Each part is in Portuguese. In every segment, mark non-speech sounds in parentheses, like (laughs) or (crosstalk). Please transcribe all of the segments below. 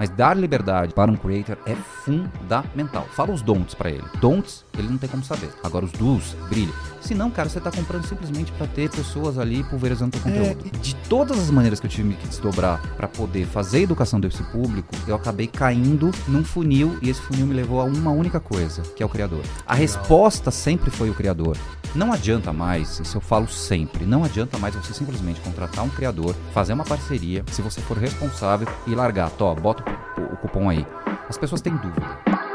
Mas dar liberdade para um creator é fundamental. Fala os don'ts para ele. Don'ts, ele não tem como saber. Agora os do's, brilha. Se não, cara, você tá comprando simplesmente para ter pessoas ali pulverizando teu conteúdo. É, de todas as maneiras que eu tive que desdobrar para poder fazer a educação desse público, eu acabei caindo num funil e esse funil me levou a uma única coisa, que é o criador. A Legal. resposta sempre foi o criador. Não adianta mais, isso eu falo sempre, não adianta mais você simplesmente contratar um criador, fazer uma parceria, se você for responsável e largar, tó, bota o, o cupom aí. As pessoas têm dúvida.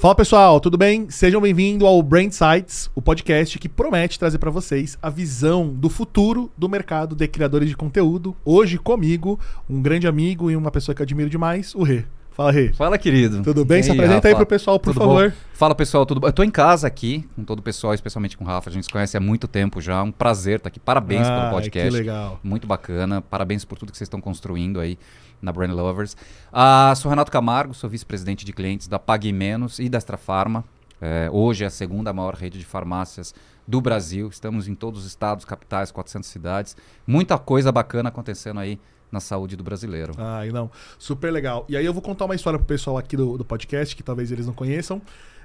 Fala pessoal, tudo bem? Sejam bem-vindos ao Brand Sites, o podcast que promete trazer para vocês a visão do futuro do mercado de criadores de conteúdo. Hoje comigo, um grande amigo e uma pessoa que eu admiro demais, o Rê. Fala, Rê. Fala, querido. Tudo bem? Se apresenta Rafa? aí pro pessoal, por tudo favor. Bom? Fala, pessoal, tudo bom? Eu tô em casa aqui, com todo o pessoal, especialmente com o Rafa. A gente se conhece há muito tempo já. Um prazer estar aqui. Parabéns ah, pelo podcast. Que legal. Muito bacana. Parabéns por tudo que vocês estão construindo aí na Brand Lovers. Uh, sou Renato Camargo, sou vice-presidente de clientes da Pague Menos e da Extra Farma. É, hoje é a segunda maior rede de farmácias do Brasil. Estamos em todos os estados, capitais, 400 cidades. Muita coisa bacana acontecendo aí na saúde do brasileiro. Ah, não. Super legal. E aí eu vou contar uma história pro pessoal aqui do, do podcast, que talvez eles não conheçam.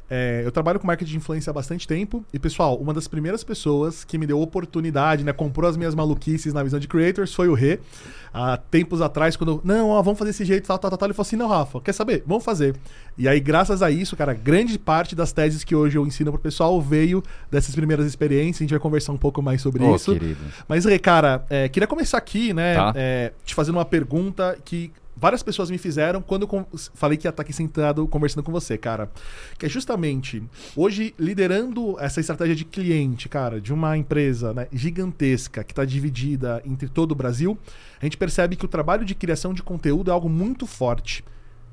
É, eu trabalho com marketing de influência há bastante tempo. E, pessoal, uma das primeiras pessoas que me deu oportunidade, né? Comprou as minhas maluquices na visão de creators foi o Rê. Há tempos atrás, quando. Não, ó, vamos fazer esse jeito, tal, tal, tal, tal. Ele falou assim: não, Rafa, quer saber? Vamos fazer. E aí, graças a isso, cara, grande parte das teses que hoje eu ensino pro pessoal veio dessas primeiras experiências. A gente vai conversar um pouco mais sobre oh, isso. Querido. Mas, Rê, cara, é, queria começar aqui, né? Tá. É, te fazendo uma pergunta que várias pessoas me fizeram quando eu falei que ia estar aqui sentado conversando com você, cara. Que é justamente hoje liderando essa estratégia de cliente, cara, de uma empresa né, gigantesca que está dividida entre todo o Brasil, a gente percebe que o trabalho de criação de conteúdo é algo muito forte.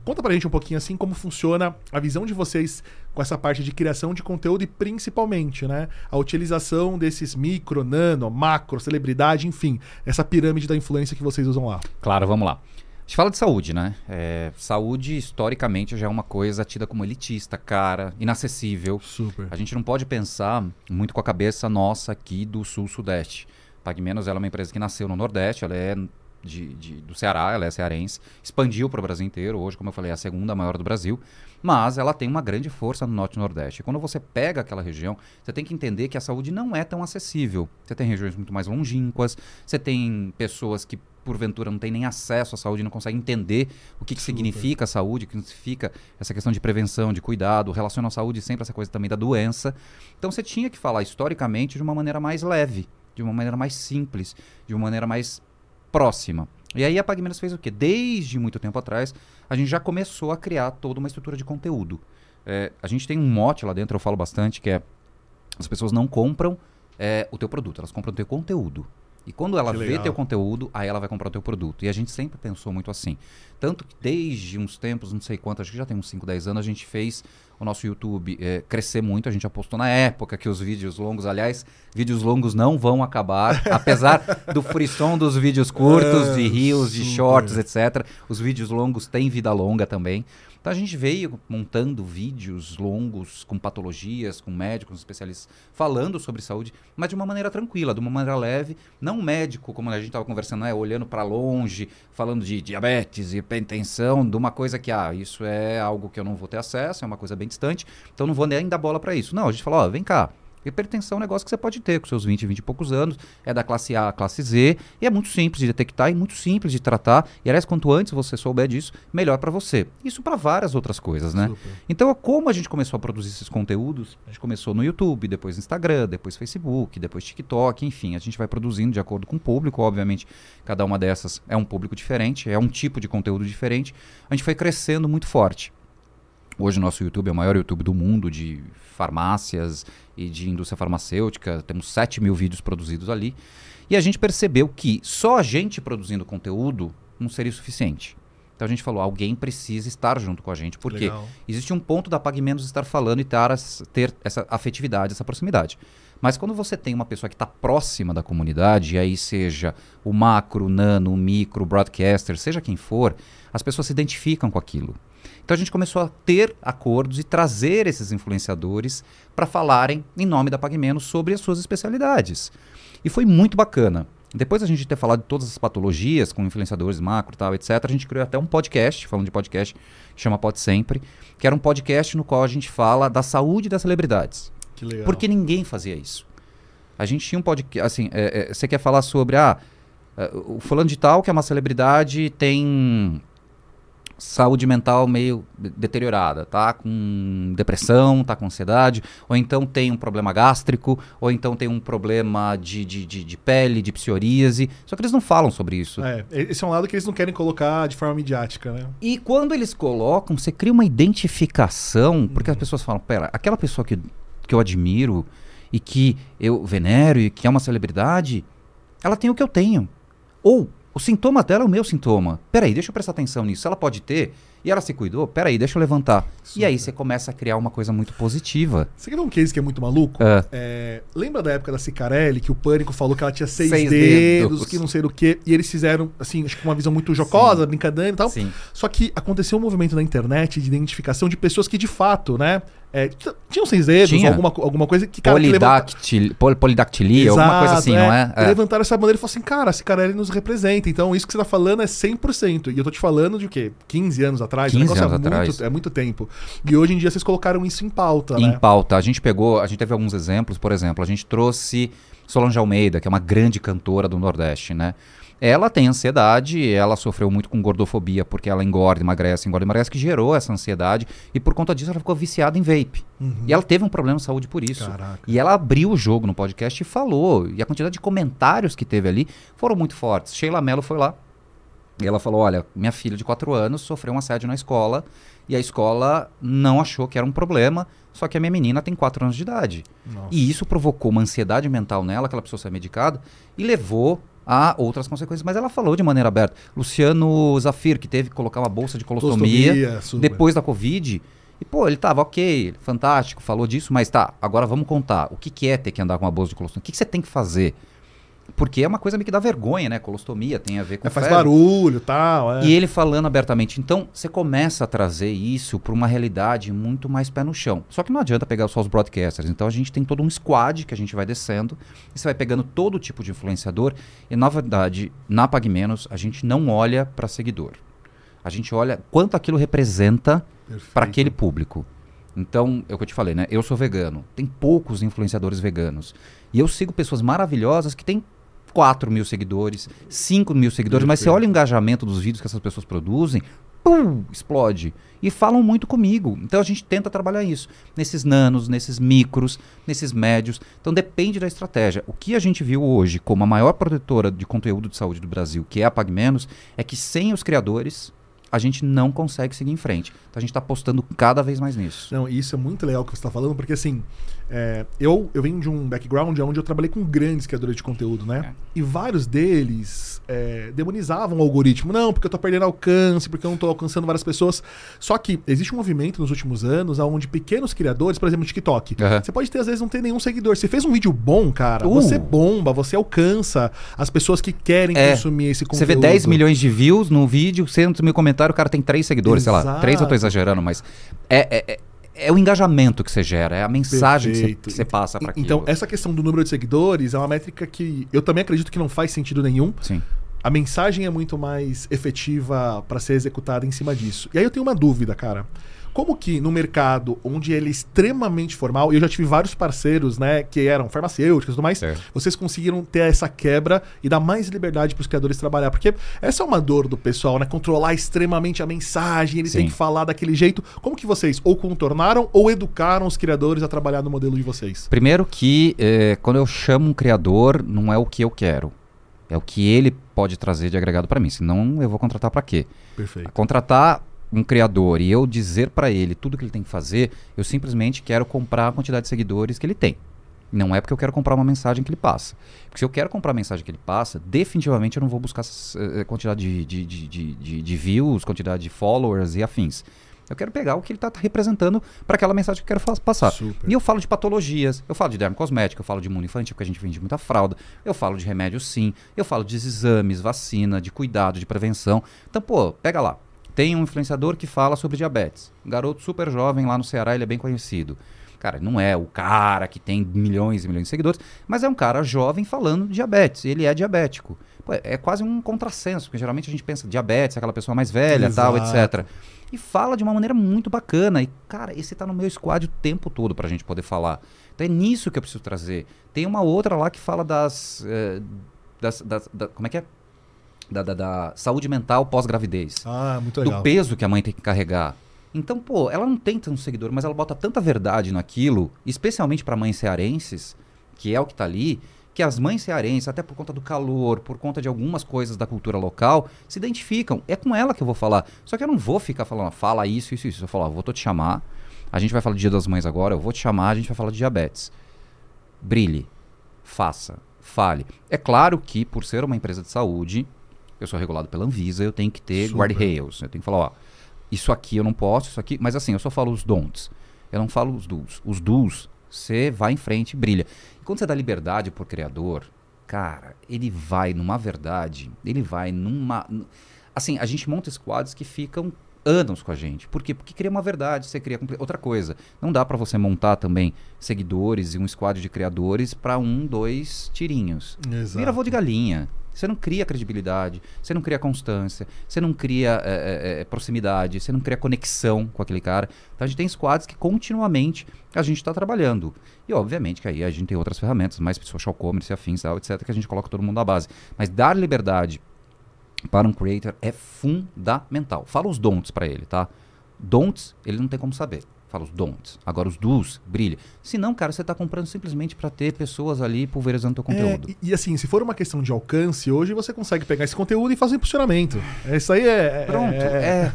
Conta pra gente um pouquinho assim como funciona a visão de vocês com essa parte de criação de conteúdo e principalmente, né, a utilização desses micro, nano, macro, celebridade, enfim, essa pirâmide da influência que vocês usam lá. Claro, vamos lá gente fala de saúde, né? É, saúde, historicamente, já é uma coisa tida como elitista, cara, inacessível. Super. A gente não pode pensar muito com a cabeça nossa aqui do Sul-Sudeste. PagMenos ela é uma empresa que nasceu no Nordeste, ela é de, de, do Ceará, ela é cearense, expandiu para o Brasil inteiro. Hoje, como eu falei, é a segunda maior do Brasil. Mas ela tem uma grande força no Norte e Nordeste. E quando você pega aquela região, você tem que entender que a saúde não é tão acessível. Você tem regiões muito mais longínquas, você tem pessoas que porventura não tem nem acesso à saúde, não consegue entender o que, que significa a saúde, o que significa essa questão de prevenção, de cuidado, relaciona a saúde sempre essa coisa também da doença. Então você tinha que falar historicamente de uma maneira mais leve, de uma maneira mais simples, de uma maneira mais próxima. E aí a PagMenos fez o quê? Desde muito tempo atrás, a gente já começou a criar toda uma estrutura de conteúdo. É, a gente tem um mote lá dentro, eu falo bastante, que é as pessoas não compram é, o teu produto, elas compram o teu conteúdo. E quando ela vê teu conteúdo, aí ela vai comprar o teu produto. E a gente sempre pensou muito assim. Tanto que desde uns tempos, não sei quanto, acho que já tem uns 5, 10 anos, a gente fez o nosso YouTube é, crescer muito. A gente apostou na época que os vídeos longos, aliás, vídeos longos não vão acabar. (laughs) apesar do frisson dos vídeos curtos, é, de rios, de shorts, etc. Os vídeos longos têm vida longa também. Então a gente veio montando vídeos longos com patologias, com médicos, especialistas, falando sobre saúde, mas de uma maneira tranquila, de uma maneira leve. Não médico, como a gente estava conversando, né, olhando para longe, falando de diabetes, hipertensão, de uma coisa que, ah, isso é algo que eu não vou ter acesso, é uma coisa bem distante, então não vou nem dar bola para isso. Não, a gente falou, ó, vem cá, Hipertensão é um negócio que você pode ter com seus 20, 20 e poucos anos, é da classe A à classe Z, e é muito simples de detectar e muito simples de tratar. E aliás, quanto antes você souber disso, melhor para você. Isso para várias outras coisas, né? Super. Então, como a gente começou a produzir esses conteúdos, a gente começou no YouTube, depois Instagram, depois Facebook, depois TikTok, enfim, a gente vai produzindo de acordo com o público, obviamente, cada uma dessas é um público diferente, é um tipo de conteúdo diferente. A gente foi crescendo muito forte. Hoje o nosso YouTube é o maior YouTube do mundo de farmácias e de indústria farmacêutica. Temos 7 mil vídeos produzidos ali. E a gente percebeu que só a gente produzindo conteúdo não seria suficiente. Então a gente falou, alguém precisa estar junto com a gente. Porque existe um ponto da Pague Menos estar falando e ter, ter essa afetividade, essa proximidade. Mas quando você tem uma pessoa que está próxima da comunidade, e aí seja o macro, o nano, o micro, o broadcaster, seja quem for, as pessoas se identificam com aquilo. Então a gente começou a ter acordos e trazer esses influenciadores para falarem em nome da PagMenos sobre as suas especialidades. E foi muito bacana. Depois a gente ter falado de todas as patologias com influenciadores macro, tal, etc, a gente criou até um podcast, falando de podcast, que chama Pode Sempre, que era um podcast no qual a gente fala da saúde das celebridades. Que legal. Porque ninguém fazia isso. A gente tinha um podcast, assim, é, é, você quer falar sobre, ah, é, o fulano de tal, que é uma celebridade, tem saúde mental meio deteriorada, tá com depressão, tá com ansiedade, ou então tem um problema gástrico, ou então tem um problema de, de, de, de pele, de psoríase. Só que eles não falam sobre isso. É, esse é um lado que eles não querem colocar de forma midiática, né? E quando eles colocam, você cria uma identificação, porque as uhum. pessoas falam, pera, aquela pessoa que, que eu admiro e que eu venero e que é uma celebridade, ela tem o que eu tenho. Ou o sintoma dela é o meu sintoma. Peraí, deixa eu prestar atenção nisso. Ela pode ter e ela se cuidou, peraí, deixa eu levantar. Super. E aí você começa a criar uma coisa muito positiva. Você quer ver um case que é muito maluco? É. É, lembra da época da Cicarelli, que o Pânico falou que ela tinha seis, seis dedos, dedos, que não sei do que, e eles fizeram, assim, acho que uma visão muito jocosa, Sim. brincadeira e tal. Sim. Só que aconteceu um movimento na internet de identificação de pessoas que de fato, né, é, tinham seis dedos, Tinha. alguma, alguma coisa que cara, Polidactil, que levanta... Polidactilia, Exato, alguma coisa assim, é. não é? é. Levantaram essa bandeira e falaram assim, cara, esse cara ele nos representa. Então, isso que você tá falando é 100%. E eu tô te falando de o quê? 15 anos atrás? 15 anos é atrás. Muito, é muito tempo. E hoje em dia vocês colocaram isso em pauta, Em né? pauta. A gente pegou, a gente teve alguns exemplos, por exemplo, a gente trouxe Solange Almeida, que é uma grande cantora do Nordeste, né? Ela tem ansiedade, ela sofreu muito com gordofobia, porque ela engorda, emagrece, engorda, emagrece, que gerou essa ansiedade. E por conta disso ela ficou viciada em vape. Uhum. E ela teve um problema de saúde por isso. Caraca. E ela abriu o jogo no podcast e falou. E a quantidade de comentários que teve ali foram muito fortes. Sheila Mello foi lá. E ela falou: Olha, minha filha de 4 anos sofreu um assédio na escola. E a escola não achou que era um problema. Só que a minha menina tem 4 anos de idade. Nossa. E isso provocou uma ansiedade mental nela, que ela precisou ser medicada, e levou há outras consequências, mas ela falou de maneira aberta. Luciano Zafir, que teve que colocar uma bolsa de colostomia, depois da Covid. E, pô, ele tava ok, fantástico, falou disso, mas tá, agora vamos contar. O que, que é ter que andar com uma bolsa de colostomia? O que, que você tem que fazer? Porque é uma coisa meio que dá vergonha, né? Colostomia tem a ver com. É, faz barulho tal. É. E ele falando abertamente. Então, você começa a trazer isso para uma realidade muito mais pé no chão. Só que não adianta pegar só os broadcasters. Então, a gente tem todo um squad que a gente vai descendo. E você vai pegando todo tipo de influenciador. E, na verdade, na PagMenos, a gente não olha para seguidor. A gente olha quanto aquilo representa para aquele público. Então, é o que eu te falei, né? Eu sou vegano. Tem poucos influenciadores veganos. E eu sigo pessoas maravilhosas que têm 4 mil seguidores, 5 mil seguidores, mas você olha o engajamento dos vídeos que essas pessoas produzem, pum, explode. E falam muito comigo. Então a gente tenta trabalhar isso. Nesses nanos, nesses micros, nesses médios. Então depende da estratégia. O que a gente viu hoje como a maior produtora de conteúdo de saúde do Brasil, que é a PagMenos, é que sem os criadores, a gente não consegue seguir em frente. Então a gente está apostando cada vez mais nisso. Não, isso é muito legal que você está falando, porque assim, é, eu, eu venho de um background onde eu trabalhei com grandes criadores de conteúdo, né? É. E vários deles é, demonizavam o algoritmo. Não, porque eu estou perdendo alcance, porque eu não estou alcançando várias pessoas. Só que existe um movimento nos últimos anos onde pequenos criadores, por exemplo, TikTok, uhum. você pode ter, às vezes, não ter nenhum seguidor. Você fez um vídeo bom, cara, uh. você bomba, você alcança as pessoas que querem é. consumir esse conteúdo. Você vê 10 milhões de views no vídeo, 100 mil comentários comentário, o cara tem três seguidores, Exato. sei lá. Três eu tô exagerando, mas é, é, o engajamento que você gera, é a mensagem que você, que você, passa para. Então, essa questão do número de seguidores é uma métrica que eu também acredito que não faz sentido nenhum. Sim. A mensagem é muito mais efetiva para ser executada em cima disso. E aí eu tenho uma dúvida, cara. Como que no mercado onde ele é extremamente formal, e eu já tive vários parceiros, né, que eram farmacêuticos e tudo mais, é. vocês conseguiram ter essa quebra e dar mais liberdade para os criadores trabalhar. Porque essa é uma dor do pessoal, né? Controlar extremamente a mensagem, ele Sim. tem que falar daquele jeito. Como que vocês ou contornaram ou educaram os criadores a trabalhar no modelo de vocês? Primeiro que eh, quando eu chamo um criador, não é o que eu quero. É o que ele pode trazer de agregado para mim. Senão eu vou contratar para quê? Perfeito. Contratar um criador e eu dizer para ele tudo que ele tem que fazer, eu simplesmente quero comprar a quantidade de seguidores que ele tem. Não é porque eu quero comprar uma mensagem que ele passa. Porque se eu quero comprar a mensagem que ele passa, definitivamente eu não vou buscar essa, uh, quantidade de, de, de, de, de views, quantidade de followers e afins. Eu quero pegar o que ele está representando para aquela mensagem que eu quero passar. Super. E eu falo de patologias, eu falo de dermocosmética, eu falo de imuno infantil, porque a gente vende muita fralda, eu falo de remédio sim, eu falo de exames, vacina, de cuidado, de prevenção. Então, pô, pega lá. Tem um influenciador que fala sobre diabetes. Um garoto super jovem lá no Ceará, ele é bem conhecido. Cara, não é o cara que tem milhões e milhões de seguidores, mas é um cara jovem falando de diabetes. Ele é diabético. Pô, é quase um contrassenso, porque geralmente a gente pensa diabetes, aquela pessoa mais velha, Exato. tal, etc. E fala de uma maneira muito bacana. E, cara, esse tá no meu squad o tempo todo pra gente poder falar. Então é nisso que eu preciso trazer. Tem uma outra lá que fala das. Eh, das, das da, como é que é? Da, da, da saúde mental pós-gravidez. Ah, muito legal. Do peso que a mãe tem que carregar. Então, pô, ela não tem tanto seguidor, mas ela bota tanta verdade naquilo, especialmente para mães cearenses, que é o que tá ali, que as mães cearenses, até por conta do calor, por conta de algumas coisas da cultura local, se identificam. É com ela que eu vou falar. Só que eu não vou ficar falando, fala isso, isso, isso. Eu falo, vou te chamar, a gente vai falar do Dia das Mães agora, eu vou te chamar, a gente vai falar de diabetes. Brilhe, faça, fale. É claro que, por ser uma empresa de saúde, eu sou regulado pela Anvisa, eu tenho que ter guardrails. Eu tenho que falar, ó, isso aqui eu não posso, isso aqui. Mas assim, eu só falo os don'ts. Eu não falo os do's. Os do's, você vai em frente e brilha. E quando você dá liberdade pro criador, cara, ele vai numa verdade, ele vai numa. Assim, a gente monta squads que ficam anos com a gente. Por quê? Porque cria uma verdade, você cria outra coisa. Não dá para você montar também seguidores e um squad de criadores para um, dois tirinhos. Exato. Vira voo de galinha. Você não cria credibilidade, você não cria constância, você não cria é, é, proximidade, você não cria conexão com aquele cara. Então a gente tem squads que continuamente a gente está trabalhando. E obviamente que aí a gente tem outras ferramentas, mais social commerce, afins, etc., que a gente coloca todo mundo na base. Mas dar liberdade para um creator é fundamental. Fala os don'ts para ele, tá? Don'ts, ele não tem como saber. Fala os don'ts. Agora os do's, brilha. Se não, cara, você está comprando simplesmente para ter pessoas ali pulverizando teu conteúdo. É, e, e, assim, se for uma questão de alcance, hoje você consegue pegar esse conteúdo e fazer um impulsionamento. Isso aí é. é Pronto. É,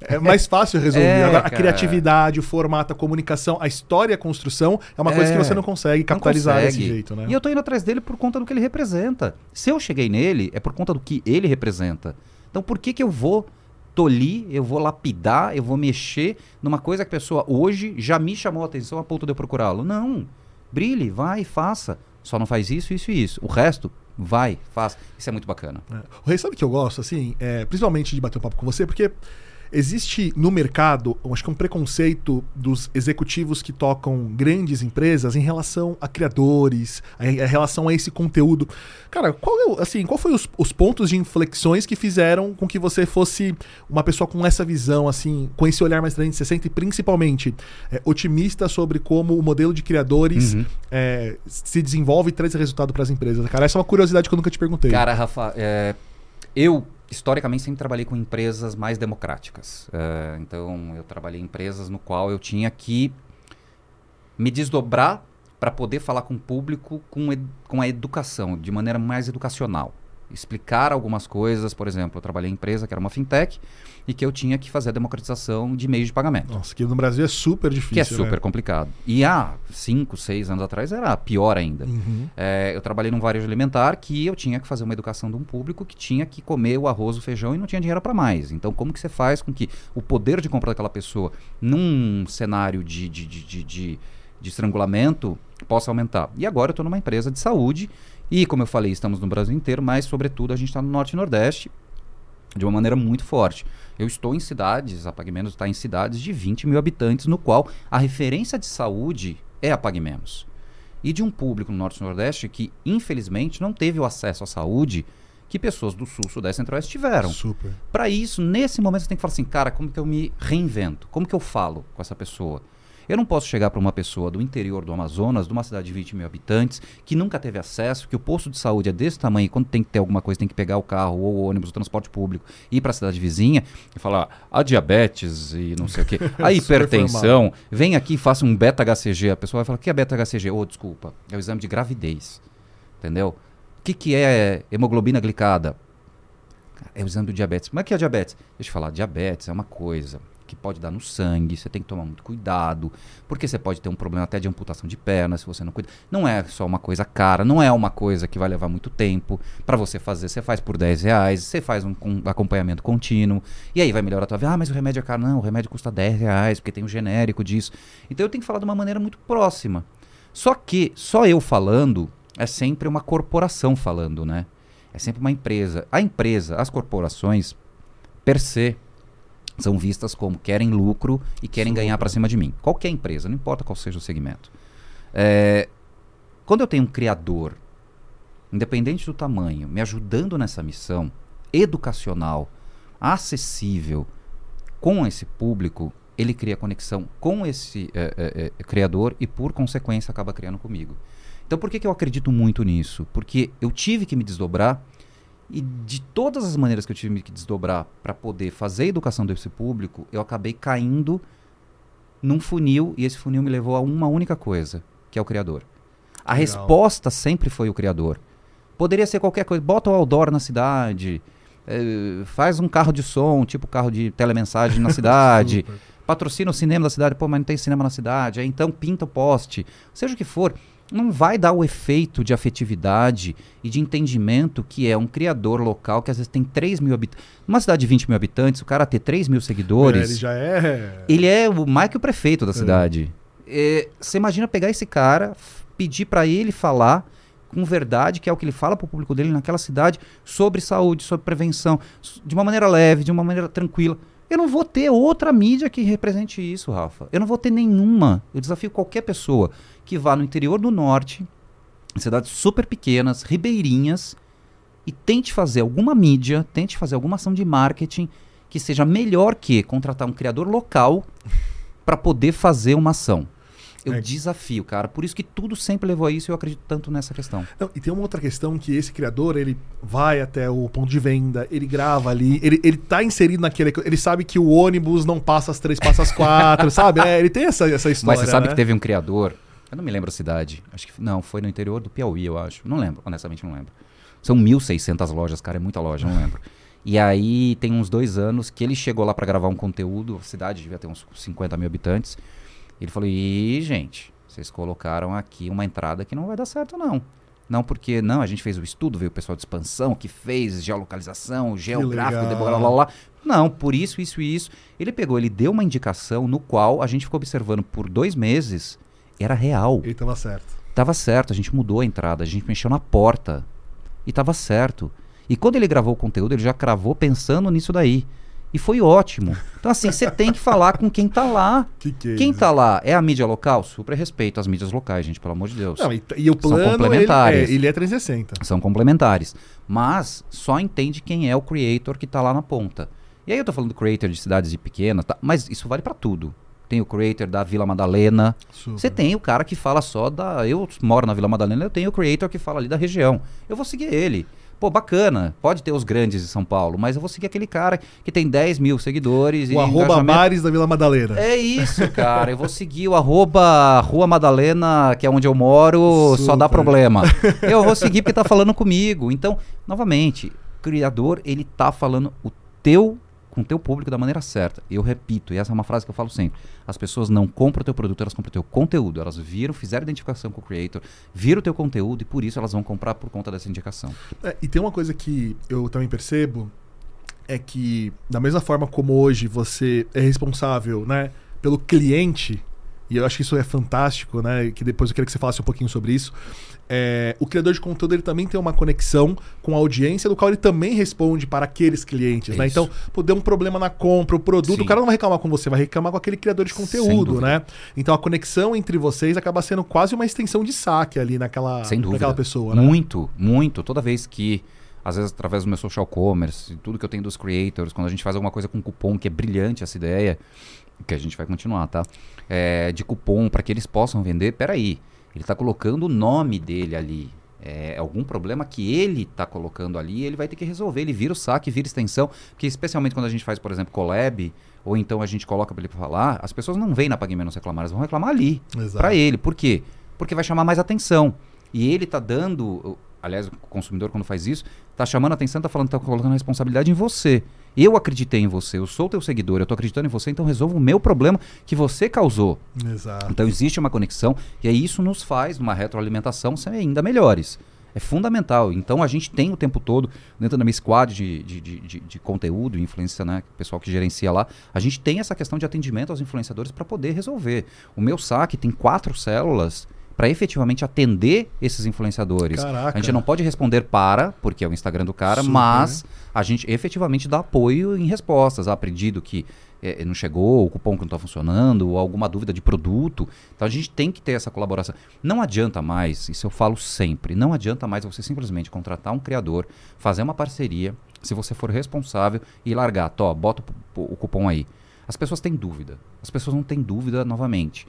é, é mais fácil resolver. É, Agora, a criatividade, o formato, a comunicação, a história e a construção é uma coisa que é, você não consegue capitalizar não consegue. desse jeito, né? E eu tô indo atrás dele por conta do que ele representa. Se eu cheguei nele, é por conta do que ele representa. Então por que, que eu vou tolir, eu vou lapidar, eu vou mexer numa coisa que a pessoa hoje já me chamou a atenção a ponto de eu procurá-lo. Não. Brilhe, vai, faça. Só não faz isso, isso e isso. O resto, vai, faça. Isso é muito bacana. É. O Rei, sabe que eu gosto, assim, é, principalmente de bater um papo com você, porque Existe no mercado, acho que um preconceito dos executivos que tocam grandes empresas em relação a criadores, em relação a esse conteúdo. Cara, qual é, assim, qual foi os, os, pontos de inflexões que fizeram com que você fosse uma pessoa com essa visão, assim, com esse olhar mais 360 e principalmente é, otimista sobre como o modelo de criadores uhum. é, se desenvolve e traz resultado para as empresas? Cara, essa é uma curiosidade que eu nunca te perguntei. Cara, Rafa, é, eu historicamente sempre trabalhei com empresas mais democráticas. Uh, então eu trabalhei em empresas no qual eu tinha que me desdobrar para poder falar com o público com, com a educação, de maneira mais educacional explicar algumas coisas. Por exemplo, eu trabalhei em empresa que era uma fintech e que eu tinha que fazer a democratização de meios de pagamento. Nossa, que no Brasil é super difícil. Que é super né? complicado. E há cinco, seis anos atrás era pior ainda. Uhum. É, eu trabalhei num varejo alimentar que eu tinha que fazer uma educação de um público que tinha que comer o arroz, o feijão e não tinha dinheiro para mais. Então, como que você faz com que o poder de compra daquela pessoa num cenário de, de, de, de, de, de estrangulamento possa aumentar? E agora eu estou numa empresa de saúde e, como eu falei, estamos no Brasil inteiro, mas, sobretudo, a gente está no Norte e Nordeste de uma maneira muito forte. Eu estou em cidades, a Pague Menos está em cidades de 20 mil habitantes, no qual a referência de saúde é a Pague Menos. E de um público no Norte e Nordeste que, infelizmente, não teve o acesso à saúde que pessoas do Sul, Sudeste e Centro-Oeste tiveram. Para isso, nesse momento, você tem que falar assim, cara, como que eu me reinvento? Como que eu falo com essa pessoa? Eu não posso chegar para uma pessoa do interior do Amazonas, de uma cidade de 20 mil habitantes, que nunca teve acesso, que o posto de saúde é desse tamanho, e quando tem que ter alguma coisa, tem que pegar o carro ou o ônibus, o transporte público, ir para a cidade vizinha e falar a diabetes e não sei o quê, (laughs) a hipertensão, vem aqui e faça um beta-HCG. A pessoa vai falar, o que é beta-HCG? Oh, desculpa, é o exame de gravidez, entendeu? O que, que é hemoglobina glicada? É o exame do diabetes. Mas o que é diabetes? Deixa eu falar, diabetes é uma coisa que pode dar no sangue, você tem que tomar muito cuidado, porque você pode ter um problema até de amputação de perna se você não cuida. Não é só uma coisa cara, não é uma coisa que vai levar muito tempo para você fazer. Você faz por 10 reais, você faz um, acompanhamento contínuo, e aí vai melhorar a tua vida. Ah, mas o remédio é caro. Não, o remédio custa 10 reais, porque tem um genérico disso. Então eu tenho que falar de uma maneira muito próxima. Só que, só eu falando, é sempre uma corporação falando, né? É sempre uma empresa. A empresa, as corporações, per se, são vistas como querem lucro e querem Super. ganhar para cima de mim. Qualquer empresa, não importa qual seja o segmento. É, quando eu tenho um criador, independente do tamanho, me ajudando nessa missão educacional, acessível com esse público, ele cria conexão com esse é, é, é, criador e, por consequência, acaba criando comigo. Então, por que, que eu acredito muito nisso? Porque eu tive que me desdobrar e de todas as maneiras que eu tive que desdobrar para poder fazer a educação desse público, eu acabei caindo num funil e esse funil me levou a uma única coisa, que é o criador. A Legal. resposta sempre foi o criador. Poderia ser qualquer coisa, bota o outdoor na cidade, é, faz um carro de som, tipo carro de telemensagem na (laughs) cidade, patrocina o cinema da cidade, pô, mas não tem cinema na cidade, então pinta o poste, seja o que for não vai dar o efeito de afetividade e de entendimento que é um criador local que às vezes tem 3 mil habitantes. Numa cidade de 20 mil habitantes, o cara ter 3 mil seguidores. É, ele já é. Ele é o mais que o prefeito da é. cidade. É, você imagina pegar esse cara, pedir para ele falar com verdade, que é o que ele fala para o público dele naquela cidade, sobre saúde, sobre prevenção, de uma maneira leve, de uma maneira tranquila. Eu não vou ter outra mídia que represente isso, Rafa. Eu não vou ter nenhuma. Eu desafio qualquer pessoa que vá no interior do norte, cidades super pequenas, ribeirinhas, e tente fazer alguma mídia, tente fazer alguma ação de marketing que seja melhor que contratar um criador local (laughs) para poder fazer uma ação. Eu é. desafio, cara. Por isso que tudo sempre levou a isso e eu acredito tanto nessa questão. Não, e tem uma outra questão que esse criador, ele vai até o ponto de venda, ele grava ali, ele, ele tá inserido naquele. Ele sabe que o ônibus não passa as três, passa as quatro, (laughs) sabe? É, ele tem essa, essa história. Mas você sabe né? que teve um criador eu não me lembro a cidade. Acho que não, foi no interior do Piauí, eu acho. Não lembro, honestamente não lembro. São 1.600 lojas, cara, é muita loja, não lembro. E aí tem uns dois anos que ele chegou lá para gravar um conteúdo, a cidade devia ter uns 50 mil habitantes. Ele falou: "E gente, vocês colocaram aqui uma entrada que não vai dar certo não. Não porque não, a gente fez o estudo, veio o pessoal de expansão que fez geolocalização, geográfico, blá, blá, blá, Não, por isso, isso e isso. Ele pegou, ele deu uma indicação no qual a gente ficou observando por dois meses era real. E tava certo. Tava certo, a gente mudou a entrada, a gente mexeu na porta. E tava certo. E quando ele gravou o conteúdo, ele já cravou pensando nisso daí. E foi ótimo. Então, assim, você tem que falar com quem tá lá. Que que é quem tá lá é a mídia local? Super respeito às mídias locais, gente, pelo amor de Deus. Não, e, e o plano, São complementares. Ele é, ele é 360. São complementares. Mas só entende quem é o creator que tá lá na ponta. E aí eu tô falando do creator de cidades de pequena, tá? mas isso vale para tudo tem o creator da Vila Madalena. Você tem o cara que fala só da. Eu moro na Vila Madalena, eu tenho o creator que fala ali da região. Eu vou seguir ele. Pô, bacana. Pode ter os grandes de São Paulo, mas eu vou seguir aquele cara que tem 10 mil seguidores. O arroba bares da Vila Madalena. É isso, cara. eu vou seguir o arroba Rua Madalena, que é onde eu moro, Super. só dá problema. (laughs) Eu vou seguir porque tá falando comigo. Então, novamente, o criador, ele tá falando o teu com o teu público da maneira certa. Eu repito, e essa é uma frase que eu falo sempre. As pessoas não compram o teu produto, elas compram o teu conteúdo. Elas viram, fizeram identificação com o creator, viram o teu conteúdo e por isso elas vão comprar por conta dessa indicação. É, e tem uma coisa que eu também percebo, é que da mesma forma como hoje você é responsável, né, pelo cliente, e eu acho que isso é fantástico, né, que depois eu queria que você falasse um pouquinho sobre isso é, o criador de conteúdo ele também tem uma conexão com a audiência, do qual ele também responde para aqueles clientes, né? Então, pô, deu um problema na compra, o produto, Sim. o cara não vai reclamar com você, vai reclamar com aquele criador de conteúdo, né? Então a conexão entre vocês acaba sendo quase uma extensão de saque ali naquela, naquela pessoa, né? Muito, muito. Toda vez que às vezes através do meu social commerce, tudo que eu tenho dos creators, quando a gente faz alguma coisa com cupom, que é brilhante essa ideia, que a gente vai continuar, tá? É, de cupom para que eles possam vender, peraí. Ele está colocando o nome dele ali. É algum problema que ele está colocando ali, ele vai ter que resolver. Ele vira o saque, vira extensão. Porque especialmente quando a gente faz, por exemplo, collab, ou então a gente coloca para ele falar, as pessoas não vêm na Pague Menos reclamar, elas vão reclamar ali. Para ele. Por quê? Porque vai chamar mais atenção. E ele está dando aliás, o consumidor quando faz isso, tá chamando a atenção, tá falando, tá colocando a responsabilidade em você. Eu acreditei em você, eu sou teu seguidor, eu tô acreditando em você, então resolva o meu problema que você causou. Exato. Então existe uma conexão e aí isso nos faz, numa retroalimentação, ser ainda melhores. É fundamental. Então a gente tem o tempo todo, dentro da minha squad de, de, de, de conteúdo, influência, né? O pessoal que gerencia lá, a gente tem essa questão de atendimento aos influenciadores para poder resolver. O meu saque tem quatro células para efetivamente atender esses influenciadores. Caraca. A gente não pode responder para, porque é o Instagram do cara, Super. mas a gente efetivamente dá apoio em respostas. Ah, pedido que é, não chegou, o cupom que não está funcionando, ou alguma dúvida de produto. Então a gente tem que ter essa colaboração. Não adianta mais, isso eu falo sempre, não adianta mais você simplesmente contratar um criador, fazer uma parceria, se você for responsável e largar, tó, bota o, o cupom aí. As pessoas têm dúvida. As pessoas não têm dúvida novamente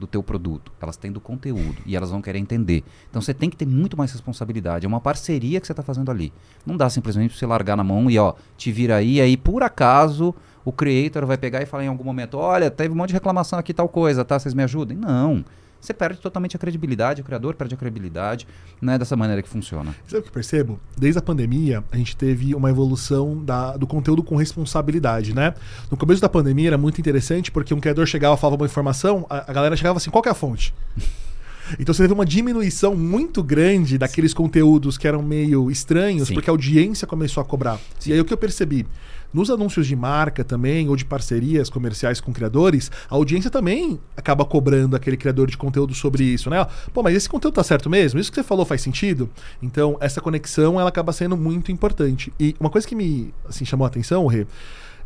do teu produto, elas têm do conteúdo e elas vão querer entender. Então você tem que ter muito mais responsabilidade. É uma parceria que você está fazendo ali. Não dá simplesmente você largar na mão e ó, te vira aí, aí por acaso o creator vai pegar e falar em algum momento: olha, teve um monte de reclamação aqui, tal coisa, tá? Vocês me ajudem? Não você perde totalmente a credibilidade, o criador perde a credibilidade, não é dessa maneira que funciona. Sabe o que eu percebo? Desde a pandemia, a gente teve uma evolução da, do conteúdo com responsabilidade, né? No começo da pandemia era muito interessante porque um criador chegava, falava uma informação, a, a galera chegava assim, qual é a fonte? (laughs) Então você teve uma diminuição muito grande daqueles Sim. conteúdos que eram meio estranhos, Sim. porque a audiência começou a cobrar. Sim. E aí o que eu percebi? Nos anúncios de marca também, ou de parcerias comerciais com criadores, a audiência também acaba cobrando aquele criador de conteúdo sobre isso, né? Pô, mas esse conteúdo tá certo mesmo? Isso que você falou faz sentido? Então, essa conexão, ela acaba sendo muito importante. E uma coisa que me assim, chamou a atenção, Rê,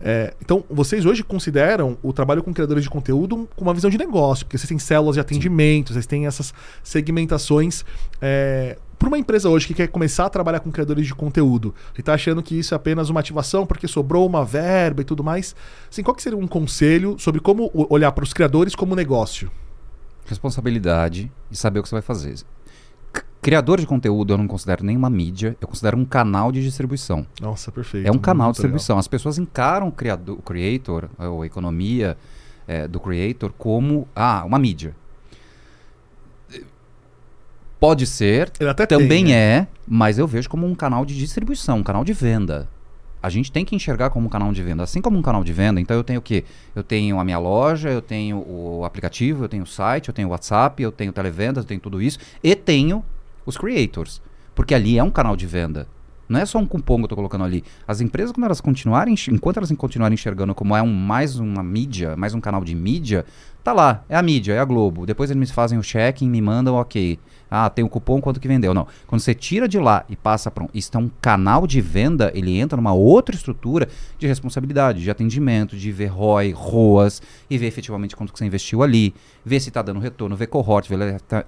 é, então, vocês hoje consideram o trabalho com criadores de conteúdo com uma visão de negócio, porque vocês têm células de atendimento, Sim. vocês têm essas segmentações. É, para uma empresa hoje que quer começar a trabalhar com criadores de conteúdo, e está achando que isso é apenas uma ativação porque sobrou uma verba e tudo mais, assim, qual que seria um conselho sobre como olhar para os criadores como negócio? Responsabilidade e saber o que você vai fazer. Criador de conteúdo eu não considero nenhuma mídia, eu considero um canal de distribuição. Nossa, perfeito. É um canal de distribuição. Legal. As pessoas encaram o, criador, o creator, ou a economia é, do creator, como ah, uma mídia. Pode ser, também tem, né? é, mas eu vejo como um canal de distribuição, um canal de venda. A gente tem que enxergar como um canal de venda. Assim como um canal de venda, então eu tenho o quê? Eu tenho a minha loja, eu tenho o aplicativo, eu tenho o site, eu tenho o WhatsApp, eu tenho televendas, eu tenho tudo isso. E tenho os creators. Porque ali é um canal de venda. Não é só um cupom que eu estou colocando ali. As empresas, quando elas continuarem, enquanto elas continuarem enxergando como é um, mais uma mídia, mais um canal de mídia, tá lá, é a mídia, é a Globo. Depois eles me fazem o check e me mandam, ok. Ah, tem o um cupom, quanto que vendeu. Não. Quando você tira de lá e passa para um. Isso é um canal de venda, ele entra numa outra estrutura de responsabilidade, de atendimento, de ver ROI, ROAS, e ver efetivamente quanto que você investiu ali, ver se está dando retorno, ver cohort, ver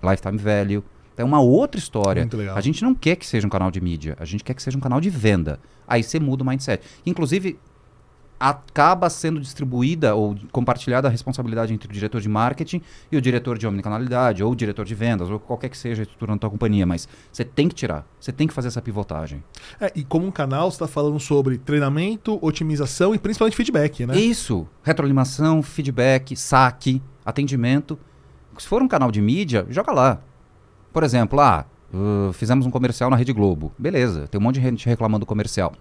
lifetime value. É uma outra história. A gente não quer que seja um canal de mídia, a gente quer que seja um canal de venda. Aí você muda o mindset. Inclusive, acaba sendo distribuída ou compartilhada a responsabilidade entre o diretor de marketing e o diretor de omnicanalidade, ou o diretor de vendas, ou qualquer que seja a estrutura da tua companhia, mas você tem que tirar, você tem que fazer essa pivotagem. É, e como um canal, você está falando sobre treinamento, otimização e principalmente feedback, né? Isso, retroalimentação, feedback, saque, atendimento. Se for um canal de mídia, joga lá. Por exemplo, ah, uh, fizemos um comercial na Rede Globo. Beleza, tem um monte de gente reclamando do comercial.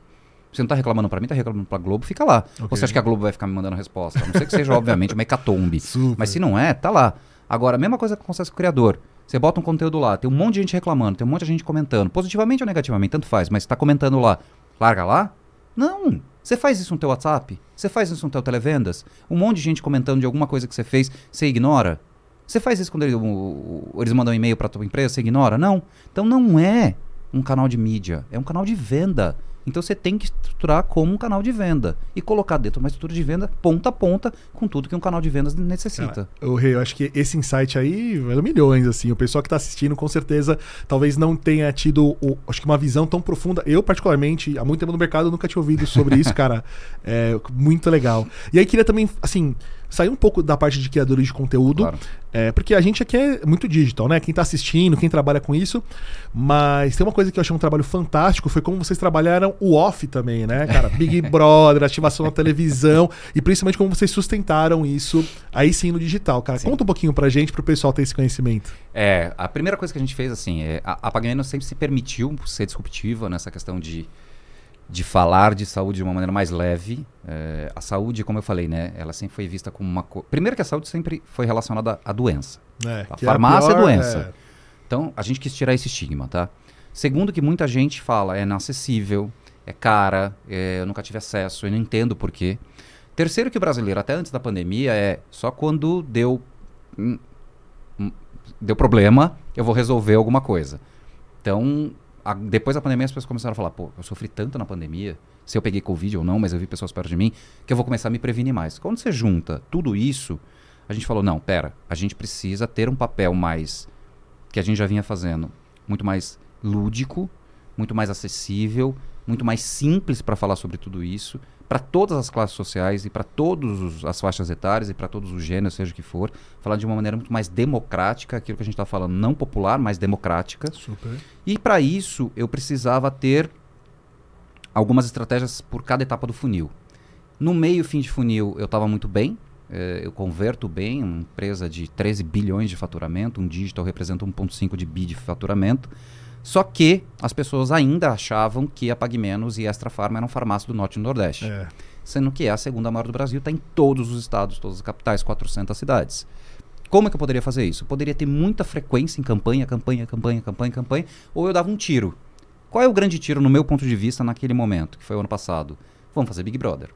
Você não está reclamando para mim, está reclamando para a Globo, fica lá. Okay. Ou você acha que a Globo vai ficar me mandando resposta? A não ser que seja, obviamente, uma hecatombe. Super. Mas se não é, tá lá. Agora, a mesma coisa que acontece com o criador. Você bota um conteúdo lá, tem um monte de gente reclamando, tem um monte de gente comentando, positivamente ou negativamente, tanto faz, mas está comentando lá. Larga lá? Não. Você faz isso no teu WhatsApp? Você faz isso no teu televendas? Um monte de gente comentando de alguma coisa que você fez, você ignora? Você faz isso quando eles, eles mandam um e-mail para tua empresa, você ignora? Não. Então não é um canal de mídia, é um canal de venda. Então você tem que estruturar como um canal de venda e colocar dentro de uma estrutura de venda ponta a ponta com tudo que um canal de vendas necessita. Cara, Rei, eu acho que esse insight aí vale milhões, assim. O pessoal que está assistindo, com certeza, talvez não tenha tido, o, acho que uma visão tão profunda. Eu, particularmente, há muito tempo no mercado, nunca tinha ouvido sobre isso, (laughs) cara. É muito legal. E aí queria também, assim, sair um pouco da parte de criadores de conteúdo, claro. é, porque a gente aqui é muito digital, né? Quem tá assistindo, quem trabalha com isso, mas tem uma coisa que eu achei um trabalho fantástico, foi como vocês trabalharam o off também, né, cara? Big (laughs) Brother, ativação na televisão, e principalmente como vocês sustentaram isso aí sim no digital, cara. Sim. Conta um pouquinho pra gente, pro pessoal ter esse conhecimento. É, a primeira coisa que a gente fez, assim, é, a, a Pagamento sempre se permitiu ser disruptiva nessa questão de de falar de saúde de uma maneira mais leve. É, a saúde, como eu falei, né, ela sempre foi vista como uma coisa. Primeiro que a saúde sempre foi relacionada à doença. É, a farmácia é, a pior, é doença. É... Então a gente quis tirar esse estigma, tá? Segundo que muita gente fala é inacessível, é cara, é, eu nunca tive acesso, eu não entendo por quê. Terceiro que o brasileiro, até antes da pandemia, é só quando deu hum, hum, deu problema, eu vou resolver alguma coisa. Então, a, depois da pandemia as pessoas começaram a falar, pô, eu sofri tanto na pandemia, se eu peguei Covid ou não, mas eu vi pessoas perto de mim, que eu vou começar a me prevenir mais. Quando você junta tudo isso, a gente falou, não, pera, a gente precisa ter um papel mais, que a gente já vinha fazendo, muito mais lúdico, muito mais acessível, muito mais simples para falar sobre tudo isso, para todas as classes sociais e para todas as faixas etárias e para todos os gêneros, seja o que for, falar de uma maneira muito mais democrática, aquilo que a gente está falando, não popular, mas democrática. Super. E para isso eu precisava ter algumas estratégias por cada etapa do funil. No meio fim de funil eu estava muito bem, eh, eu converto bem, uma empresa de 13 bilhões de faturamento, um digital representa 1,5 de bi de faturamento. Só que as pessoas ainda achavam que a Pague Menos e Extra Farma eram farmácia do Norte e Nordeste. É. Sendo que é a segunda maior do Brasil, está em todos os estados, todas as capitais, 400 cidades. Como é que eu poderia fazer isso? Eu poderia ter muita frequência em campanha, campanha, campanha, campanha, campanha, ou eu dava um tiro. Qual é o grande tiro, no meu ponto de vista, naquele momento, que foi o ano passado? Vamos fazer Big Brother.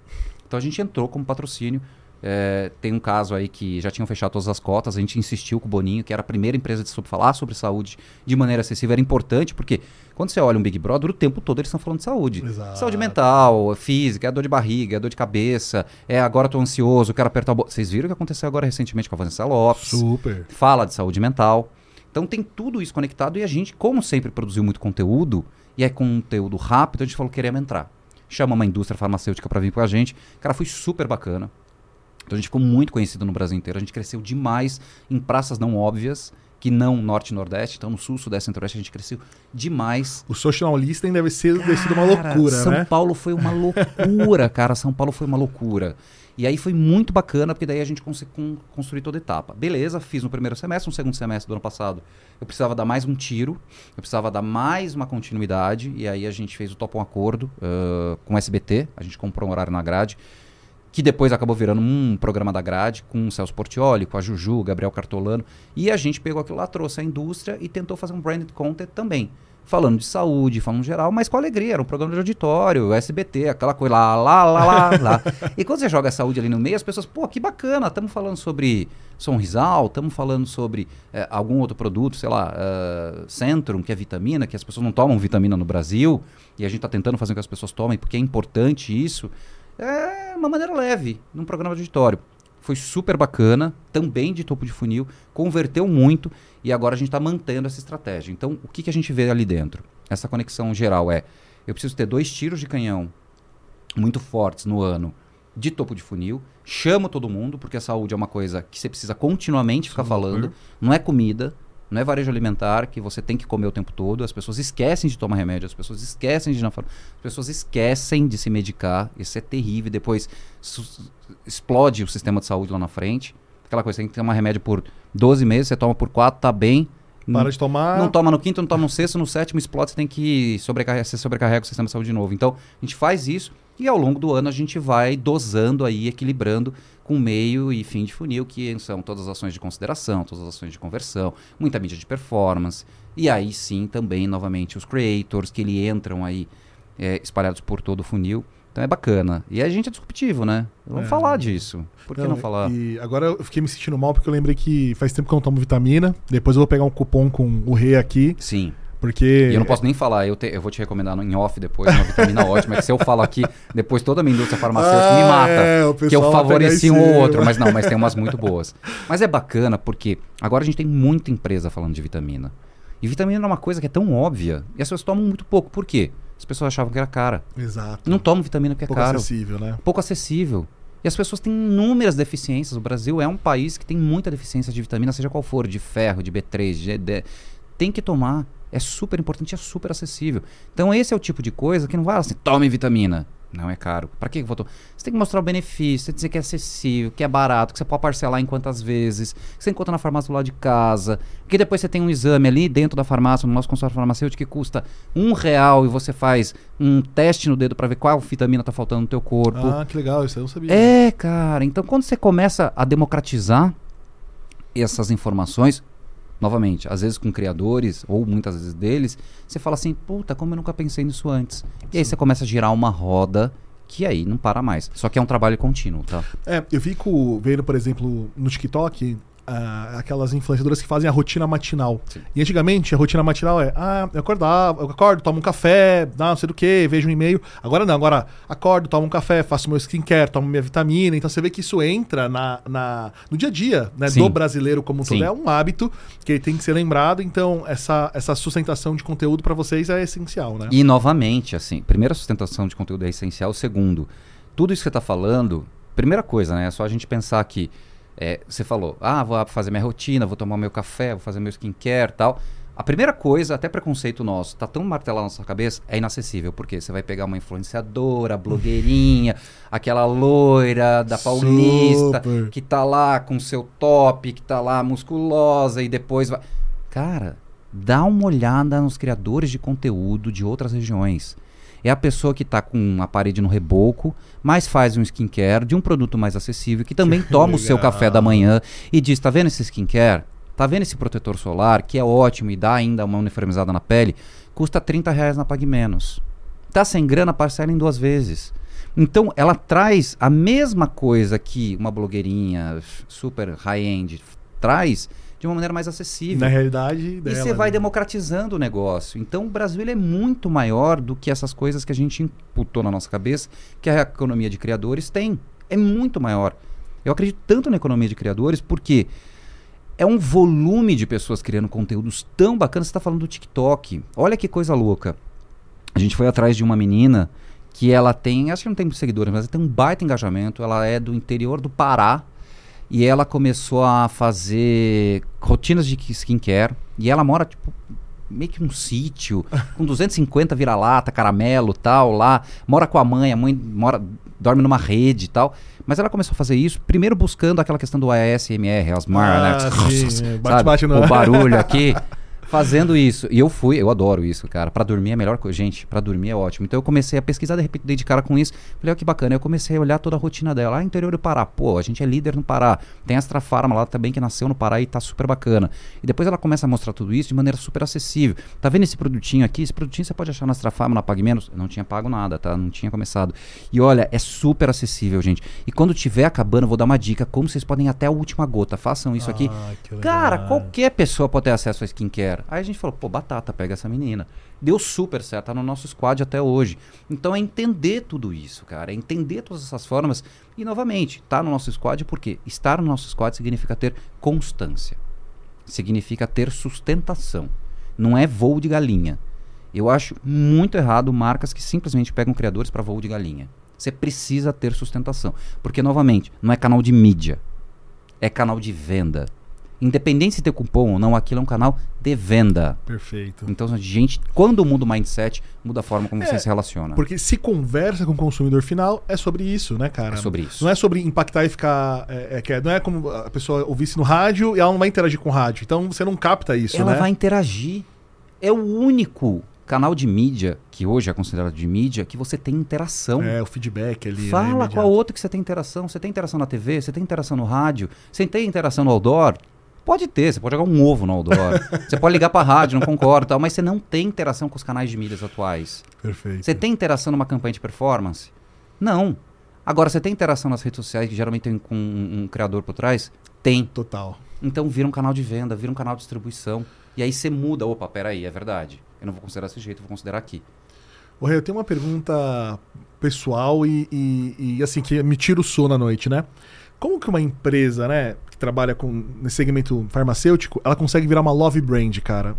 Então a gente entrou como patrocínio é, tem um caso aí que já tinham fechado todas as cotas, a gente insistiu com o Boninho, que era a primeira empresa de falar sobre saúde de maneira acessível, era importante, porque quando você olha um Big Brother, o tempo todo eles estão falando de saúde. Exato. Saúde mental, física, é dor de barriga, é dor de cabeça, é agora estou ansioso, quero apertar o bo... Vocês viram o que aconteceu agora recentemente com a Vanessa Lopes? Super. Fala de saúde mental. Então tem tudo isso conectado e a gente, como sempre produziu muito conteúdo, e é conteúdo rápido, a gente falou que queríamos entrar. Chama uma indústria farmacêutica para vir com a gente. Cara, foi super bacana. Então a gente ficou muito conhecido no Brasil inteiro. A gente cresceu demais em praças não óbvias, que não norte e nordeste. Então no sul, sudeste e centro-oeste a gente cresceu demais. O social listening deve ser cara, sido uma loucura, São né? Paulo foi uma loucura, (laughs) cara. São Paulo foi uma loucura. E aí foi muito bacana, porque daí a gente conseguiu construir toda a etapa. Beleza, fiz no primeiro semestre, no segundo semestre do ano passado. Eu precisava dar mais um tiro, eu precisava dar mais uma continuidade, e aí a gente fez o top um acordo uh, com o SBT, a gente comprou um horário na grade que depois acabou virando um programa da grade com o Celso Portioli, com a Juju, Gabriel Cartolano. E a gente pegou aquilo lá, trouxe a indústria e tentou fazer um branded content também. Falando de saúde, falando geral, mas com alegria. Era um programa de auditório, SBT, aquela coisa lá, lá, lá, lá, (laughs) lá. E quando você joga a saúde ali no meio, as pessoas, pô, que bacana, estamos falando sobre Sonrisal, estamos falando sobre é, algum outro produto, sei lá, uh, Centrum, que é vitamina, que as pessoas não tomam vitamina no Brasil, e a gente está tentando fazer com que as pessoas tomem, porque é importante isso é uma maneira leve, num programa de auditório. Foi super bacana, também de topo de funil, converteu muito e agora a gente está mantendo essa estratégia. Então, o que, que a gente vê ali dentro? Essa conexão geral é: eu preciso ter dois tiros de canhão muito fortes no ano de topo de funil, chamo todo mundo, porque a saúde é uma coisa que você precisa continuamente ficar falando, não é comida, não é varejo alimentar que você tem que comer o tempo todo. As pessoas esquecem de tomar remédio, as pessoas esquecem de ir na as pessoas esquecem de se medicar. Isso é terrível. Depois explode o sistema de saúde lá na frente. Aquela coisa, você tem que tomar remédio por 12 meses, você toma por 4, tá bem. Para de tomar. Não toma no quinto, não toma no sexto, no sétimo explode, você tem que sobrecarregar, você sobrecarrega o sistema de saúde de novo. Então, a gente faz isso e ao longo do ano a gente vai dosando aí, equilibrando com meio e fim de funil, que são todas as ações de consideração, todas as ações de conversão, muita mídia de performance. E aí sim também, novamente, os creators que ele entram aí é, espalhados por todo o funil. Então é bacana. E a gente é disruptivo, né? Vamos é. falar disso. Por que não, não falar? E agora eu fiquei me sentindo mal porque eu lembrei que faz tempo que eu não tomo vitamina. Depois eu vou pegar um cupom com o rei aqui. Sim. Porque. E eu não posso nem falar, eu, te, eu vou te recomendar em off depois, uma vitamina (laughs) ótima, que se eu falo aqui, depois toda a minha indústria farmacêutica ah, me mata. É, que eu favoreci um ou outro, mas não, mas tem umas muito (laughs) boas. Mas é bacana porque agora a gente tem muita empresa falando de vitamina. E vitamina é uma coisa que é tão óbvia e as pessoas tomam muito pouco. Por quê? As pessoas achavam que era cara. Exato. Não tomam vitamina porque é pouco caro. Pouco acessível, né? Pouco acessível. E as pessoas têm inúmeras deficiências. O Brasil é um país que tem muita deficiência de vitamina, seja qual for, de ferro, de B3, de, de... tem que tomar. É super importante, é super acessível. Então esse é o tipo de coisa que não vai assim, tome vitamina. Não é caro. Para que votou? Você tem que mostrar o benefício, você dizer que é acessível, que é barato, que você pode parcelar em quantas vezes, que você encontra na farmácia do lado de casa, que depois você tem um exame ali dentro da farmácia, no nosso consultório farmacêutico, que custa um real e você faz um teste no dedo para ver qual vitamina tá faltando no teu corpo. Ah, que legal, isso eu não sabia. É, cara. Então quando você começa a democratizar essas informações, novamente, às vezes com criadores, ou muitas vezes deles, você fala assim, puta, como eu nunca pensei nisso antes. E aí você começa a girar uma roda que aí não para mais. Só que é um trabalho contínuo, tá? É, eu fico vendo, por exemplo, no TikTok, uh, aquelas influenciadoras que fazem a rotina matinal. Sim. E antigamente a rotina matinal é: ah, eu acordar, eu acordo, tomo um café, não sei do que, vejo um e-mail. Agora não, agora acordo, tomo um café, faço meu skincare, tomo minha vitamina. Então você vê que isso entra na, na no dia a dia né, do brasileiro como um todo. É um hábito que tem que ser lembrado. Então essa, essa sustentação de conteúdo para vocês é essencial, né? E novamente, assim, primeira sustentação de conteúdo é essencial. Segundo, tudo isso que você está falando, primeira coisa, né? É só a gente pensar que é, você falou, ah, vou fazer minha rotina, vou tomar meu café, vou fazer meu skincare tal. A primeira coisa, até preconceito nosso, tá tão martelado na nossa cabeça, é inacessível. Porque você vai pegar uma influenciadora, blogueirinha, (laughs) aquela loira da Paulista, Super. que tá lá com seu top, que tá lá musculosa e depois vai. Cara, dá uma olhada nos criadores de conteúdo de outras regiões é a pessoa que está com a parede no reboco, mas faz um skincare de um produto mais acessível, que também (laughs) que toma legal. o seu café da manhã e diz: tá vendo esse skincare? Tá vendo esse protetor solar, que é ótimo e dá ainda uma uniformizada na pele? Custa 30 reais na Pague Menos. Tá sem grana, parcela em duas vezes. Então, ela traz a mesma coisa que uma blogueirinha super high-end traz, de uma maneira mais acessível. Na realidade dela, E você vai né? democratizando o negócio. Então o Brasil ele é muito maior do que essas coisas que a gente imputou na nossa cabeça, que a economia de criadores tem. É muito maior. Eu acredito tanto na economia de criadores porque é um volume de pessoas criando conteúdos tão bacanas. Você está falando do TikTok. Olha que coisa louca. A gente foi atrás de uma menina que ela tem, acho que não tem seguidores, mas ela tem um baita engajamento. Ela é do interior do Pará e ela começou a fazer rotinas de skincare. E ela mora, tipo, meio que num sítio, (laughs) com 250 vira-lata, caramelo tal, lá. Mora com a mãe, a mãe mora, dorme numa rede e tal. Mas ela começou a fazer isso, primeiro buscando aquela questão do ASMR, Asmar, né? ah, né? Sim, bate, bate no... O barulho aqui. (laughs) fazendo isso. E eu fui, eu adoro isso, cara. Para dormir é a melhor coisa. Gente, para dormir é ótimo. Então eu comecei a pesquisar, de repente, dei de cara com isso. Falei, ó, que bacana. Eu comecei a olhar toda a rotina dela. Ah, interior do Pará. Pô, a gente é líder no Pará. Tem a Astra Farma lá também, que nasceu no Pará e tá super bacana. E depois ela começa a mostrar tudo isso de maneira super acessível. Tá vendo esse produtinho aqui? Esse produtinho você pode achar na Astra Farma, na Pague Menos. Eu não tinha pago nada, tá? Não tinha começado. E olha, é super acessível, gente. E quando tiver acabando, eu vou dar uma dica. Como vocês podem ir até a última gota. Façam isso ah, aqui. Cara, qualquer pessoa pode ter acesso a skincare. Aí a gente falou, pô, batata, pega essa menina. Deu super certo, tá no nosso squad até hoje. Então é entender tudo isso, cara. É entender todas essas formas. E novamente, tá no nosso squad porque estar no nosso squad significa ter constância. Significa ter sustentação. Não é voo de galinha. Eu acho muito errado marcas que simplesmente pegam criadores para voo de galinha. Você precisa ter sustentação. Porque, novamente, não é canal de mídia. É canal de venda. Independente se tem cupom ou não, aquilo é um canal de venda. Perfeito. Então, gente, quando muda o mindset, muda a forma como é, você se relaciona. Porque se conversa com o consumidor final, é sobre isso, né, cara? É sobre isso. Não é sobre impactar e ficar. É, é, não é como a pessoa ouvisse no rádio e ela não vai interagir com o rádio. Então você não capta isso, ela né? Ela vai interagir. É o único canal de mídia, que hoje é considerado de mídia, que você tem interação. É, o feedback ali. Né, Fala né, com a outra que você tem interação. Você tem interação na TV, você tem interação no rádio, você tem interação no outdoor. Pode ter, você pode jogar um ovo no outdoor. (laughs) você pode ligar para a rádio, não concordo, tal, mas você não tem interação com os canais de mídias atuais. Perfeito. Você tem interação numa campanha de performance? Não. Agora, você tem interação nas redes sociais, que geralmente tem com um, um criador por trás? Tem. Total. Então vira um canal de venda, vira um canal de distribuição. E aí você muda. Opa, peraí, é verdade. Eu não vou considerar desse jeito, vou considerar aqui. Ô, Rei, eu tenho uma pergunta pessoal e, e, e, assim, que me tira o sono à noite, né? Como que uma empresa, né, trabalha com nesse segmento farmacêutico, ela consegue virar uma love brand, cara.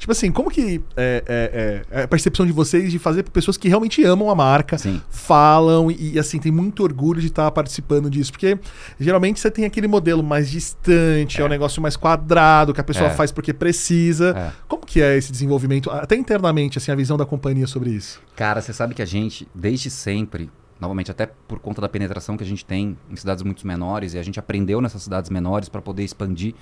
Tipo assim, como que é, é, é, é a percepção de vocês de fazer para pessoas que realmente amam a marca, Sim. falam e, assim, tem muito orgulho de estar participando disso? Porque geralmente você tem aquele modelo mais distante, é, é um negócio mais quadrado, que a pessoa é. faz porque precisa. Como que é esse desenvolvimento, até internamente, assim, a visão da companhia sobre isso? Cara, você sabe que a gente, desde sempre, novamente, até por conta da penetração que a gente tem em cidades muito menores, e a gente aprendeu nessas cidades menores para poder expandir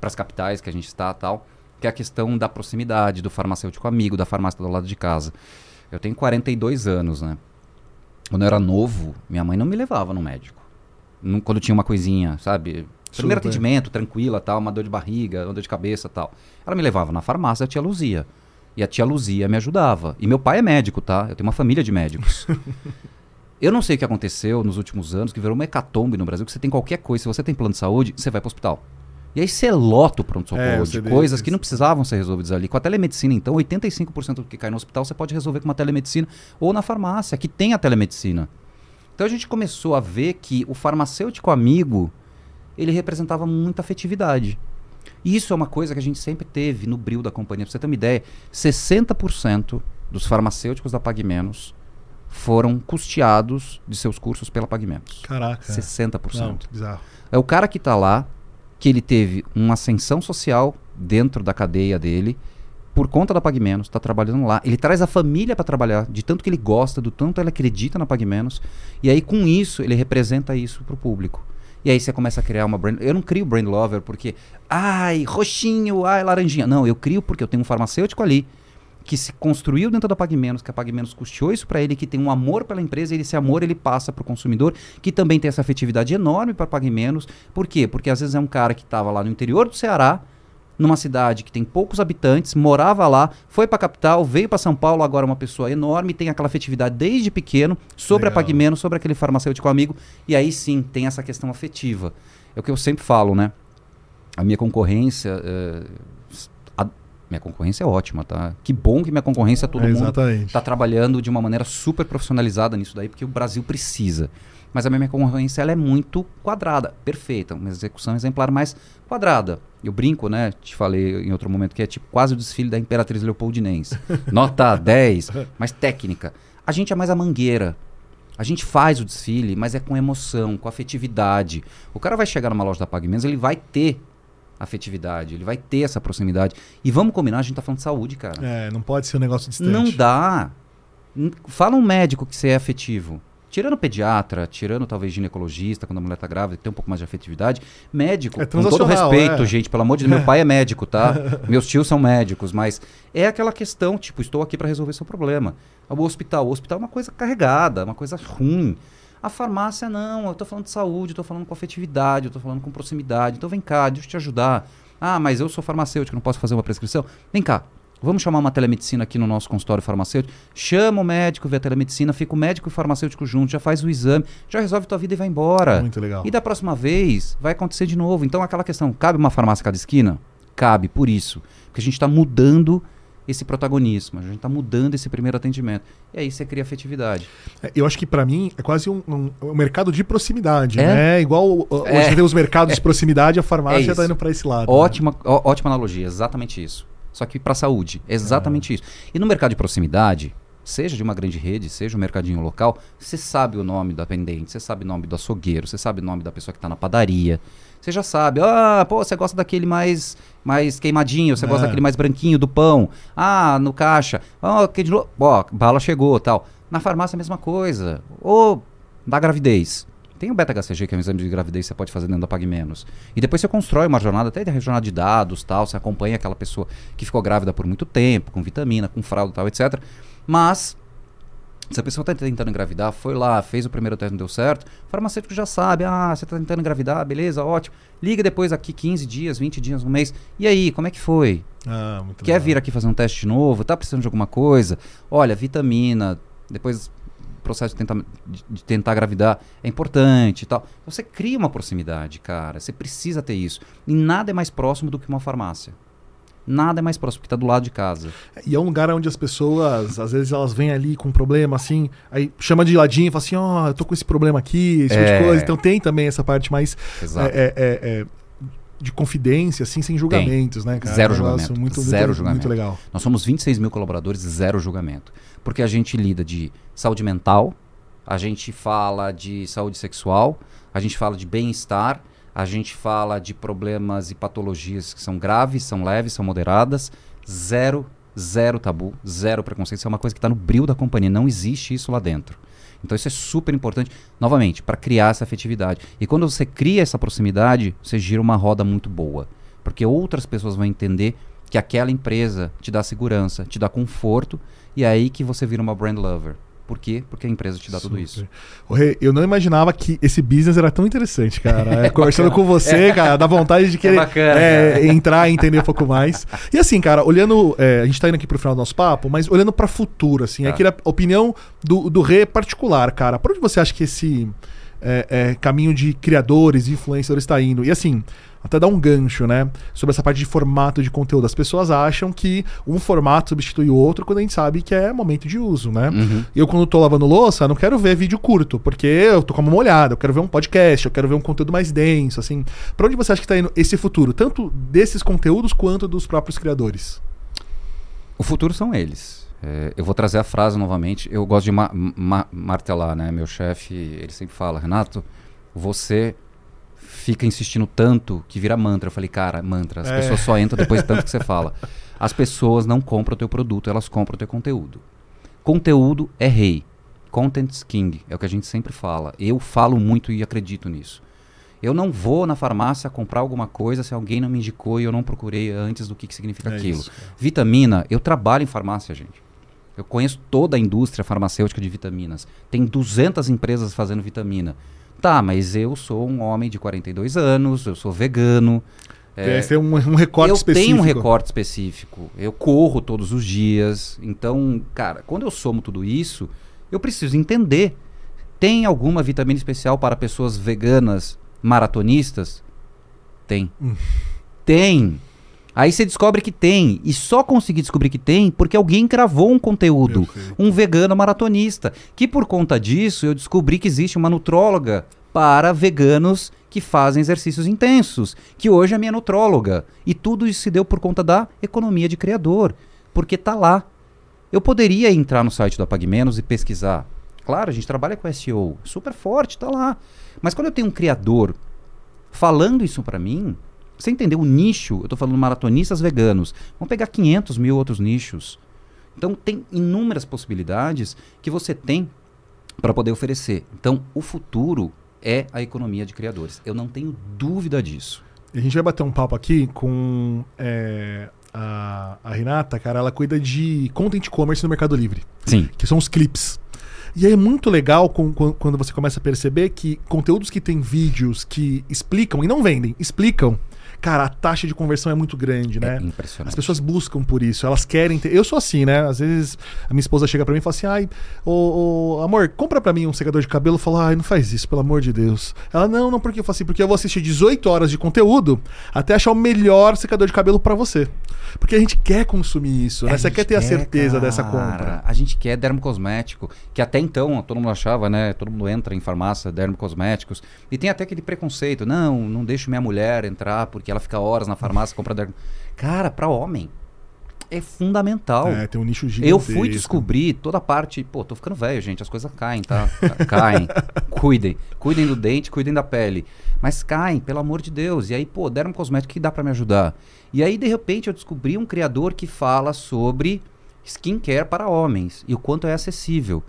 para as capitais que a gente está tal, que é a questão da proximidade, do farmacêutico amigo, da farmácia do lado de casa. Eu tenho 42 anos, né? Quando eu era novo, minha mãe não me levava no médico. quando tinha uma coisinha, sabe? Primeiro Super. atendimento, tranquila, tal, uma dor de barriga, uma dor de cabeça, tal. Ela me levava na farmácia, a tia Luzia. E a tia Luzia me ajudava. E meu pai é médico, tá? Eu tenho uma família de médicos. (laughs) Eu não sei o que aconteceu nos últimos anos, que virou uma hecatombe no Brasil, que você tem qualquer coisa, se você tem plano de saúde, você vai para o hospital. E aí você lota o pronto-socorro é, de coisas que não precisavam ser resolvidas ali. Com a telemedicina, então, 85% do que cai no hospital você pode resolver com uma telemedicina ou na farmácia, que tem a telemedicina. Então a gente começou a ver que o farmacêutico amigo, ele representava muita afetividade. E isso é uma coisa que a gente sempre teve no bril da companhia. Pra você ter uma ideia, 60% dos farmacêuticos da Pag Menos foram custeados de seus cursos pela Pagamentos. Caraca. 60%. Não, bizarro. É o cara que está lá, que ele teve uma ascensão social dentro da cadeia dele, por conta da Pagamentos, está trabalhando lá. Ele traz a família para trabalhar, de tanto que ele gosta, do tanto ele acredita na Pagamentos, e aí com isso ele representa isso para o público. E aí você começa a criar uma brand. Eu não crio brand lover porque, ai, roxinho, ai, laranjinha. Não, eu crio porque eu tenho um farmacêutico ali que se construiu dentro da PagMenos, que a PagMenos custeou isso para ele, que tem um amor pela empresa, e esse amor ele passa para o consumidor, que também tem essa afetividade enorme para PagMenos. Por quê? Porque às vezes é um cara que estava lá no interior do Ceará, numa cidade que tem poucos habitantes, morava lá, foi para a capital, veio para São Paulo, agora é uma pessoa enorme, tem aquela afetividade desde pequeno sobre Legal. a PagMenos, sobre aquele farmacêutico amigo, e aí sim tem essa questão afetiva. É o que eu sempre falo, né? A minha concorrência, é, minha concorrência é ótima, tá? Que bom que minha concorrência, todo é, mundo está trabalhando de uma maneira super profissionalizada nisso daí, porque o Brasil precisa. Mas a minha concorrência ela é muito quadrada, perfeita, uma execução exemplar mais quadrada. Eu brinco, né? Te falei em outro momento que é tipo quase o desfile da Imperatriz Leopoldinense. (laughs) Nota 10, mas técnica. A gente é mais a mangueira. A gente faz o desfile, mas é com emoção, com afetividade. O cara vai chegar numa loja da Pagamentos, ele vai ter afetividade, ele vai ter essa proximidade. E vamos combinar, a gente tá falando de saúde, cara. É, não pode ser um negócio distante. Não dá. Fala um médico que você é afetivo. Tirando pediatra, tirando talvez ginecologista, quando a mulher tá grávida, tem um pouco mais de afetividade. Médico, é com todo respeito, é. gente, pelo amor de Deus, meu pai é (laughs) médico, tá? (laughs) Meus tios são médicos, mas é aquela questão, tipo, estou aqui para resolver seu problema. O hospital, o hospital é uma coisa carregada, uma coisa ruim. A farmácia não, eu estou falando de saúde, estou falando com afetividade, estou falando com proximidade. Então vem cá, deixa eu te ajudar. Ah, mas eu sou farmacêutico, não posso fazer uma prescrição. Vem cá, vamos chamar uma telemedicina aqui no nosso consultório farmacêutico. Chama o médico, vê a telemedicina, fica o médico e o farmacêutico junto, já faz o exame, já resolve tua vida e vai embora. Muito legal. E da próxima vez vai acontecer de novo. Então aquela questão, cabe uma farmácia cada esquina? Cabe, por isso. Porque a gente está mudando esse protagonismo, a gente está mudando esse primeiro atendimento. E aí você cria afetividade. É, eu acho que para mim é quase um, um, um, mercado de proximidade, é? né? Igual é. hoje tem os mercados (laughs) de proximidade, a farmácia está é indo para esse lado. Né? Ótima, né? ó, ótima analogia, exatamente isso. Só que para saúde, exatamente isso. E no mercado de proximidade, seja de uma grande rede, seja um mercadinho local, você sabe o nome do atendente, você sabe o nome do açougueiro, você sabe o nome da pessoa que está na padaria, você já sabe. Ah, pô, você gosta daquele mais mais queimadinho, você é. gosta daquele mais branquinho do pão. Ah, no caixa. Ah, que de novo. Ó, bala chegou, tal. Na farmácia a mesma coisa. Ou da gravidez. Tem o beta-HCG, que é um exame de gravidez que você pode fazer dentro da Pag Menos. E depois você constrói uma jornada, até de jornada de dados, tal, você acompanha aquela pessoa que ficou grávida por muito tempo, com vitamina, com fralda, tal, etc. Mas se a pessoa está tentando engravidar, foi lá, fez o primeiro teste, não deu certo, o farmacêutico já sabe, ah, você está tentando engravidar, beleza, ótimo. Liga depois aqui 15 dias, 20 dias, um mês. E aí, como é que foi? Ah, Quer legal. vir aqui fazer um teste novo? Tá precisando de alguma coisa? Olha, vitamina, depois o processo de tentar, de, de tentar engravidar é importante e tal. Você cria uma proximidade, cara. Você precisa ter isso. E nada é mais próximo do que uma farmácia nada é mais próximo, porque está do lado de casa. E é um lugar onde as pessoas, às vezes, elas vêm ali com um problema, assim, aí chama de ladinho e fala assim, ó, oh, eu tô com esse problema aqui, esse é... tipo de é. coisa. Então tem também essa parte mais. É, é de confidência, assim, sem julgamentos, Tem. né, cara? Zero julgamento. Muito, zero muito, julgamento. Muito legal. Nós somos 26 mil colaboradores, zero julgamento. Porque a gente lida de saúde mental, a gente fala de saúde sexual, a gente fala de bem-estar, a gente fala de problemas e patologias que são graves, são leves, são moderadas. Zero, zero tabu, zero preconceito. Isso é uma coisa que está no brilho da companhia. Não existe isso lá dentro. Então isso é super importante, novamente, para criar essa afetividade. E quando você cria essa proximidade, você gira uma roda muito boa. Porque outras pessoas vão entender que aquela empresa te dá segurança, te dá conforto, e é aí que você vira uma brand lover. Por quê? Porque a empresa te dá Super. tudo isso. Rê, eu não imaginava que esse business era tão interessante, cara. É, conversando com você, cara, dá vontade de querer é é, entrar e entender um pouco mais. E assim, cara, olhando. É, a gente tá indo aqui pro final do nosso papo, mas olhando para futuro, assim, tá. aqui a opinião do, do Rê particular, cara. Por onde você acha que esse é, caminho de criadores e influenciadores está indo? E assim até dar um gancho, né? Sobre essa parte de formato de conteúdo. As pessoas acham que um formato substitui o outro quando a gente sabe que é momento de uso, né? Uhum. Eu, quando tô lavando louça, não quero ver vídeo curto, porque eu tô com uma olhada, eu quero ver um podcast, eu quero ver um conteúdo mais denso, assim. Pra onde você acha que tá indo esse futuro? Tanto desses conteúdos quanto dos próprios criadores? O futuro são eles. É, eu vou trazer a frase novamente. Eu gosto de ma ma martelar, né? Meu chefe, ele sempre fala, Renato, você fica insistindo tanto que vira mantra. Eu falei, cara, mantra. As é. pessoas só entram depois de tanto que você (laughs) fala. As pessoas não compram o teu produto, elas compram o teu conteúdo. Conteúdo é rei. Content king, é o que a gente sempre fala. Eu falo muito e acredito nisso. Eu não vou na farmácia comprar alguma coisa se alguém não me indicou e eu não procurei antes do que, que significa é aquilo. Isso, Vitamina, eu trabalho em farmácia, gente. Eu conheço toda a indústria farmacêutica de vitaminas. Tem 200 empresas fazendo vitamina. Tá, mas eu sou um homem de 42 anos, eu sou vegano. É, tem um, um recorte eu específico. Eu tenho um recorte específico. Eu corro todos os dias. Então, cara, quando eu somo tudo isso, eu preciso entender. Tem alguma vitamina especial para pessoas veganas maratonistas? Tem. Hum. Tem. Aí você descobre que tem. E só consegui descobrir que tem porque alguém cravou um conteúdo. Perfeito. Um vegano maratonista. Que por conta disso eu descobri que existe uma nutróloga para veganos que fazem exercícios intensos. Que hoje é minha nutróloga. E tudo isso se deu por conta da economia de criador. Porque tá lá. Eu poderia entrar no site do Apague Menos e pesquisar. Claro, a gente trabalha com SEO. Super forte, tá lá. Mas quando eu tenho um criador falando isso para mim, você entendeu o nicho? Eu estou falando maratonistas veganos. Vamos pegar 500 mil outros nichos. Então, tem inúmeras possibilidades que você tem para poder oferecer. Então, o futuro é a economia de criadores. Eu não tenho dúvida disso. A gente vai bater um papo aqui com é, a, a, Renata, cara. Ela cuida de content commerce no Mercado Livre. Sim. Que são os clips. E aí é muito legal com, com, quando você começa a perceber que conteúdos que têm vídeos que explicam e não vendem, explicam cara, a taxa de conversão é muito grande, né? É impressionante. As pessoas buscam por isso, elas querem ter. Eu sou assim, né? Às vezes a minha esposa chega para mim e fala assim: ai, ô, ô, amor, compra para mim um secador de cabelo. Eu falo, ai, não faz isso, pelo amor de Deus. Ela, não, não, porque eu falo assim, porque eu vou assistir 18 horas de conteúdo até achar o melhor secador de cabelo para você. Porque a gente quer consumir isso, né? Você quer ter quer, a certeza cara, dessa compra. A gente quer dermo cosmético, que até então todo mundo achava, né? Todo mundo entra em farmácia, dermo cosméticos. E tem até aquele preconceito: não, não deixo minha mulher entrar porque ela fica horas na farmácia comprando. Cara, para homem é fundamental. É, tem um nicho gigantesco. Eu fui descobrir toda a parte. Pô, tô ficando velho, gente. As coisas caem, tá? (laughs) caem. cuidem. Cuidem do dente, cuidem da pele. Mas caem, pelo amor de Deus. E aí, pô, deram um cosmético que dá para me ajudar. E aí, de repente, eu descobri um criador que fala sobre skincare para homens e o quanto é acessível.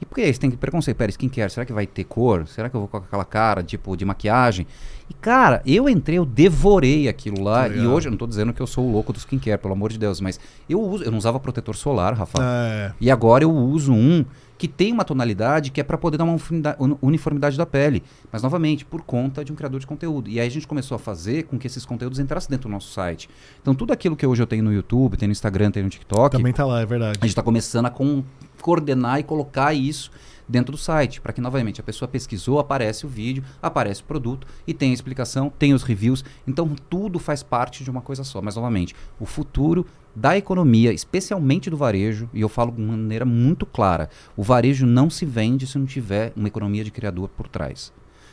E por que você tem que preconceito? Pera, skincare, será que vai ter cor? Será que eu vou com aquela cara, tipo, de maquiagem? E, cara, eu entrei, eu devorei aquilo lá. Legal. E hoje, eu não tô dizendo que eu sou o louco do skincare, pelo amor de Deus, mas eu uso, eu não usava protetor solar, Rafa. É. E agora eu uso um que tem uma tonalidade que é para poder dar uma uniformidade da pele. Mas, novamente, por conta de um criador de conteúdo. E aí a gente começou a fazer com que esses conteúdos entrassem dentro do nosso site. Então, tudo aquilo que hoje eu tenho no YouTube, tenho no Instagram, tenho no TikTok. Também tá lá, é verdade. A gente está começando a coordenar e colocar isso dentro do site, para que novamente a pessoa pesquisou, aparece o vídeo, aparece o produto e tem a explicação, tem os reviews. Então tudo faz parte de uma coisa só. Mas novamente, o futuro da economia, especialmente do varejo, e eu falo de maneira muito clara, o varejo não se vende se não tiver uma economia de criador por trás.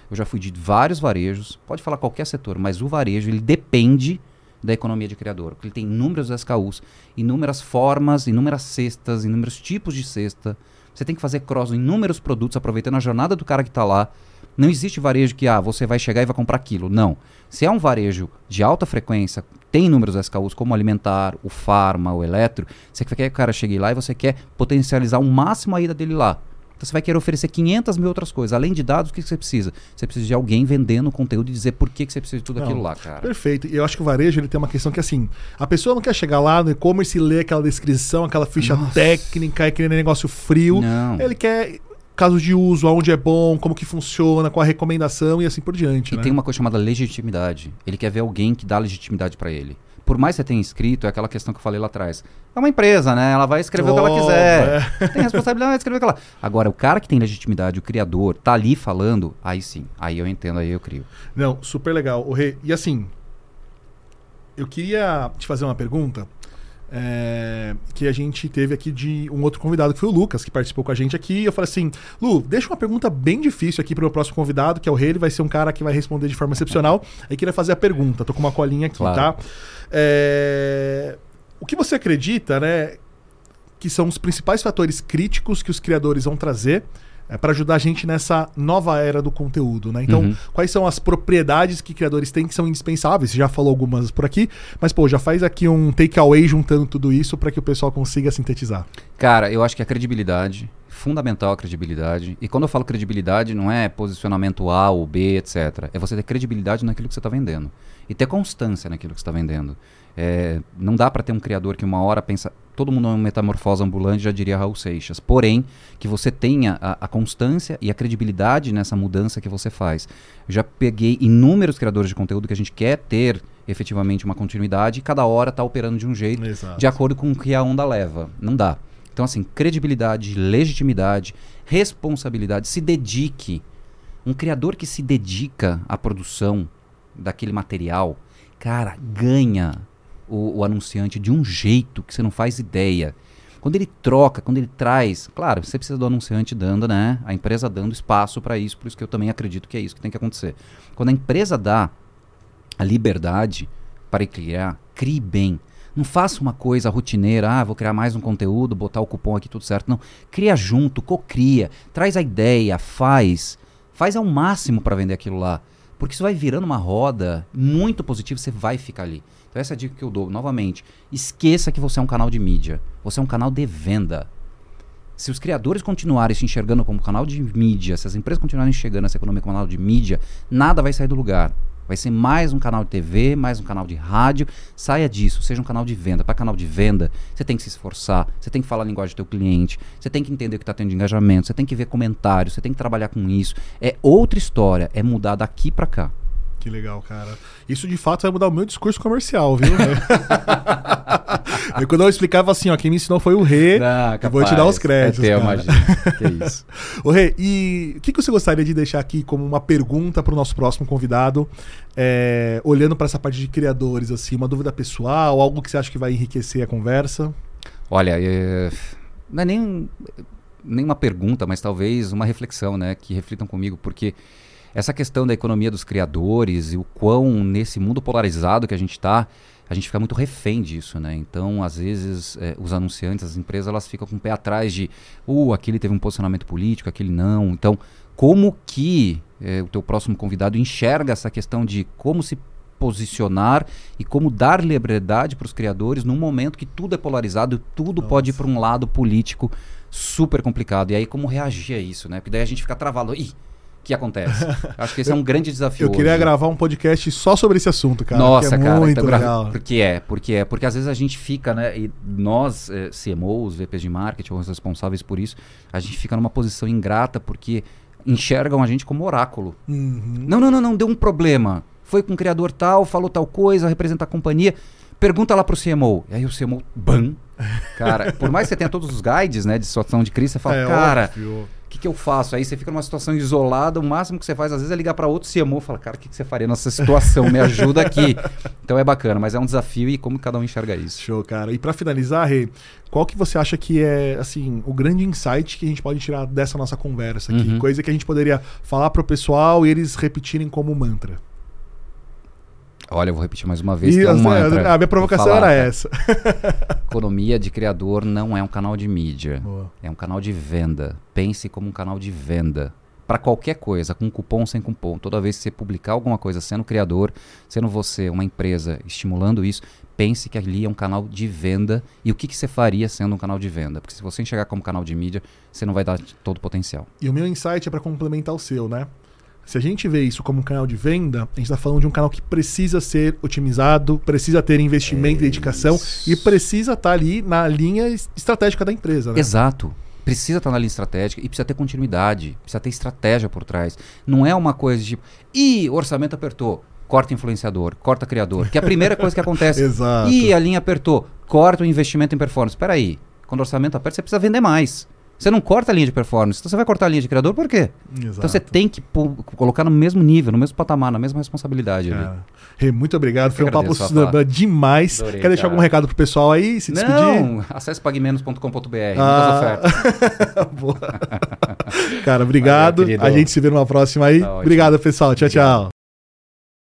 Eu já fui de vários varejos, pode falar qualquer setor, mas o varejo ele depende da economia de criador, porque ele tem inúmeros SKUs, inúmeras formas, inúmeras cestas, inúmeros tipos de cesta. Você tem que fazer cross em inúmeros produtos, aproveitando a jornada do cara que está lá. Não existe varejo que ah, você vai chegar e vai comprar aquilo. Não. Se é um varejo de alta frequência, tem inúmeros SKUs como alimentar, o farma, o eletro, você quer que o cara chegue lá e você quer potencializar o máximo a ida dele lá. Então você vai querer oferecer 500 mil outras coisas. Além de dados, o que, que você precisa? Você precisa de alguém vendendo conteúdo e dizer por que, que você precisa de tudo não, aquilo lá, cara. Perfeito. E eu acho que o varejo ele tem uma questão que assim, a pessoa não quer chegar lá no e-commerce e ler aquela descrição, aquela ficha Nossa. técnica, aquele negócio frio. Não. Ele quer casos de uso, aonde é bom, como que funciona, qual a recomendação e assim por diante. E né? tem uma coisa chamada legitimidade. Ele quer ver alguém que dá legitimidade para ele por mais que você tenha escrito, é aquela questão que eu falei lá atrás. É uma empresa, né? Ela vai escrever oh, o que ela quiser. É. Tem responsabilidade de escrever o que ela. Agora, o cara que tem legitimidade, o criador, tá ali falando, aí sim. Aí eu entendo, aí eu crio. Não, super legal. O Rê, e assim, eu queria te fazer uma pergunta é, que a gente teve aqui de um outro convidado, que foi o Lucas, que participou com a gente aqui. Eu falei assim: Lu, deixa uma pergunta bem difícil aqui para o próximo convidado, que é o Rei. Ele vai ser um cara que vai responder de forma excepcional. Aí queria fazer a pergunta. Tô com uma colinha aqui, claro. tá? É, o que você acredita, né? Que são os principais fatores críticos que os criadores vão trazer é, para ajudar a gente nessa nova era do conteúdo, né? Então, uhum. quais são as propriedades que criadores têm que são indispensáveis? Você já falou algumas por aqui, mas pô, já faz aqui um takeaway juntando tudo isso para que o pessoal consiga sintetizar. Cara, eu acho que a credibilidade, fundamental a credibilidade. E quando eu falo credibilidade, não é posicionamento A ou B, etc. É você ter credibilidade naquilo que você está vendendo e ter constância naquilo que você está vendendo. É, não dá para ter um criador que uma hora pensa, todo mundo é uma metamorfose ambulante, já diria Raul Seixas. Porém, que você tenha a, a, constância e a credibilidade nessa mudança que você faz. Eu já peguei inúmeros criadores de conteúdo que a gente quer ter efetivamente uma continuidade e cada hora está operando de um jeito Exato. de acordo com o que a onda leva. Não dá. Então, assim, credibilidade, legitimidade, responsabilidade, se dedique. Um criador que se dedica à produção daquele material, cara, ganha o, o anunciante de um jeito que você não faz ideia. Quando ele troca, quando ele traz, claro, você precisa do anunciante dando, né? A empresa dando espaço para isso, por isso que eu também acredito que é isso que tem que acontecer. Quando a empresa dá a liberdade para criar, crie bem. Não faça uma coisa rotineira, ah, vou criar mais um conteúdo, botar o cupom aqui tudo certo. Não, cria junto, cocria, traz a ideia, faz, faz ao máximo para vender aquilo lá. Porque isso vai virando uma roda muito positiva, você vai ficar ali. Então essa é a dica que eu dou, novamente. Esqueça que você é um canal de mídia. Você é um canal de venda. Se os criadores continuarem se enxergando como canal de mídia, se as empresas continuarem enxergando essa economia como canal de mídia, nada vai sair do lugar. Vai ser mais um canal de TV, mais um canal de rádio. Saia disso, seja um canal de venda. Para canal de venda, você tem que se esforçar, você tem que falar a linguagem do teu cliente, você tem que entender o que está tendo de engajamento, você tem que ver comentários, você tem que trabalhar com isso. É outra história, é mudar daqui para cá. Que legal, cara. Isso de fato vai mudar o meu discurso comercial, viu? (laughs) eu, quando eu explicava assim, ó, quem me ensinou foi o Rê. Eu vou te dar os créditos. É teu, imagina. que isso. (laughs) Ô Rê, e o que, que você gostaria de deixar aqui como uma pergunta para o nosso próximo convidado? É, olhando para essa parte de criadores, assim, uma dúvida pessoal, algo que você acha que vai enriquecer a conversa? Olha, é, não é nem, nem uma pergunta, mas talvez uma reflexão, né? Que reflitam comigo, porque essa questão da economia dos criadores e o quão nesse mundo polarizado que a gente está, a gente fica muito refém disso, né? Então, às vezes, é, os anunciantes, as empresas, elas ficam com o pé atrás de, uh, aquele teve um posicionamento político, aquele não. Então, como que é, o teu próximo convidado enxerga essa questão de como se posicionar e como dar liberdade para os criadores num momento que tudo é polarizado, tudo Nossa. pode ir para um lado político super complicado. E aí, como reagir a isso, né? Porque daí a gente fica travado. Ih, que acontece. Acho que esse é um grande desafio. Eu queria hoje. gravar um podcast só sobre esse assunto, cara. Nossa, é cara. Muito então, legal. Porque é, porque é. Porque às vezes a gente fica, né? E nós, eh, CMOs, VPs de marketing, os responsáveis por isso, a gente fica numa posição ingrata porque enxergam a gente como oráculo. Uhum. Não, não, não, não, deu um problema. Foi com um criador tal, falou tal coisa, representa a companhia. Pergunta lá pro CMO. E aí o CMO, ban. (laughs) Cara, por mais que você tenha todos os guides, né, de situação de crise, você fala, é, cara, óbvio O que, que eu faço? Aí você fica numa situação isolada, o máximo que você faz às vezes é ligar para outro CMO e falar, cara, o que, que você faria nessa situação? Me ajuda aqui. (laughs) Então é bacana, mas é um desafio e como cada um enxerga isso. Show, cara. E para finalizar, Rê, qual que você acha que é, assim, o grande insight que a gente pode tirar dessa nossa conversa aqui? Uhum. Coisa que a gente poderia falar pro pessoal e eles repetirem como mantra. Olha, eu vou repetir mais uma vez. E, é um mantra, a minha provocação falar, era essa. (laughs) Economia de criador não é um canal de mídia. Boa. É um canal de venda. Pense como um canal de venda. Para qualquer coisa, com cupom, sem cupom. Toda vez que você publicar alguma coisa sendo criador, sendo você uma empresa estimulando isso, pense que ali é um canal de venda e o que, que você faria sendo um canal de venda. Porque se você enxergar como canal de mídia, você não vai dar todo o potencial. E o meu insight é para complementar o seu, né? Se a gente vê isso como um canal de venda, a gente está falando de um canal que precisa ser otimizado, precisa ter investimento e dedicação e precisa estar tá ali na linha estratégica da empresa. Né? Exato precisa estar tá na linha estratégica e precisa ter continuidade, precisa ter estratégia por trás. Não é uma coisa de tipo, ih, orçamento apertou, corta influenciador, corta criador, que é a primeira coisa que acontece. (laughs) Exato. Ih, a linha apertou, corta o investimento em performance. Espera aí, quando o orçamento aperta, você precisa vender mais. Você não corta a linha de performance. Então você vai cortar a linha de criador por quê? Exato. Então você tem que colocar no mesmo nível, no mesmo patamar, na mesma responsabilidade. Hey, muito obrigado. Foi um papo demais. Adorei, Quer deixar cara. algum recado pro pessoal aí? Se despedir? Não, acesse pagmenos.com.br. Ah. (laughs) cara, obrigado. Valeu, a gente se vê numa próxima aí. Tá obrigado, pessoal. Tchau, tchau.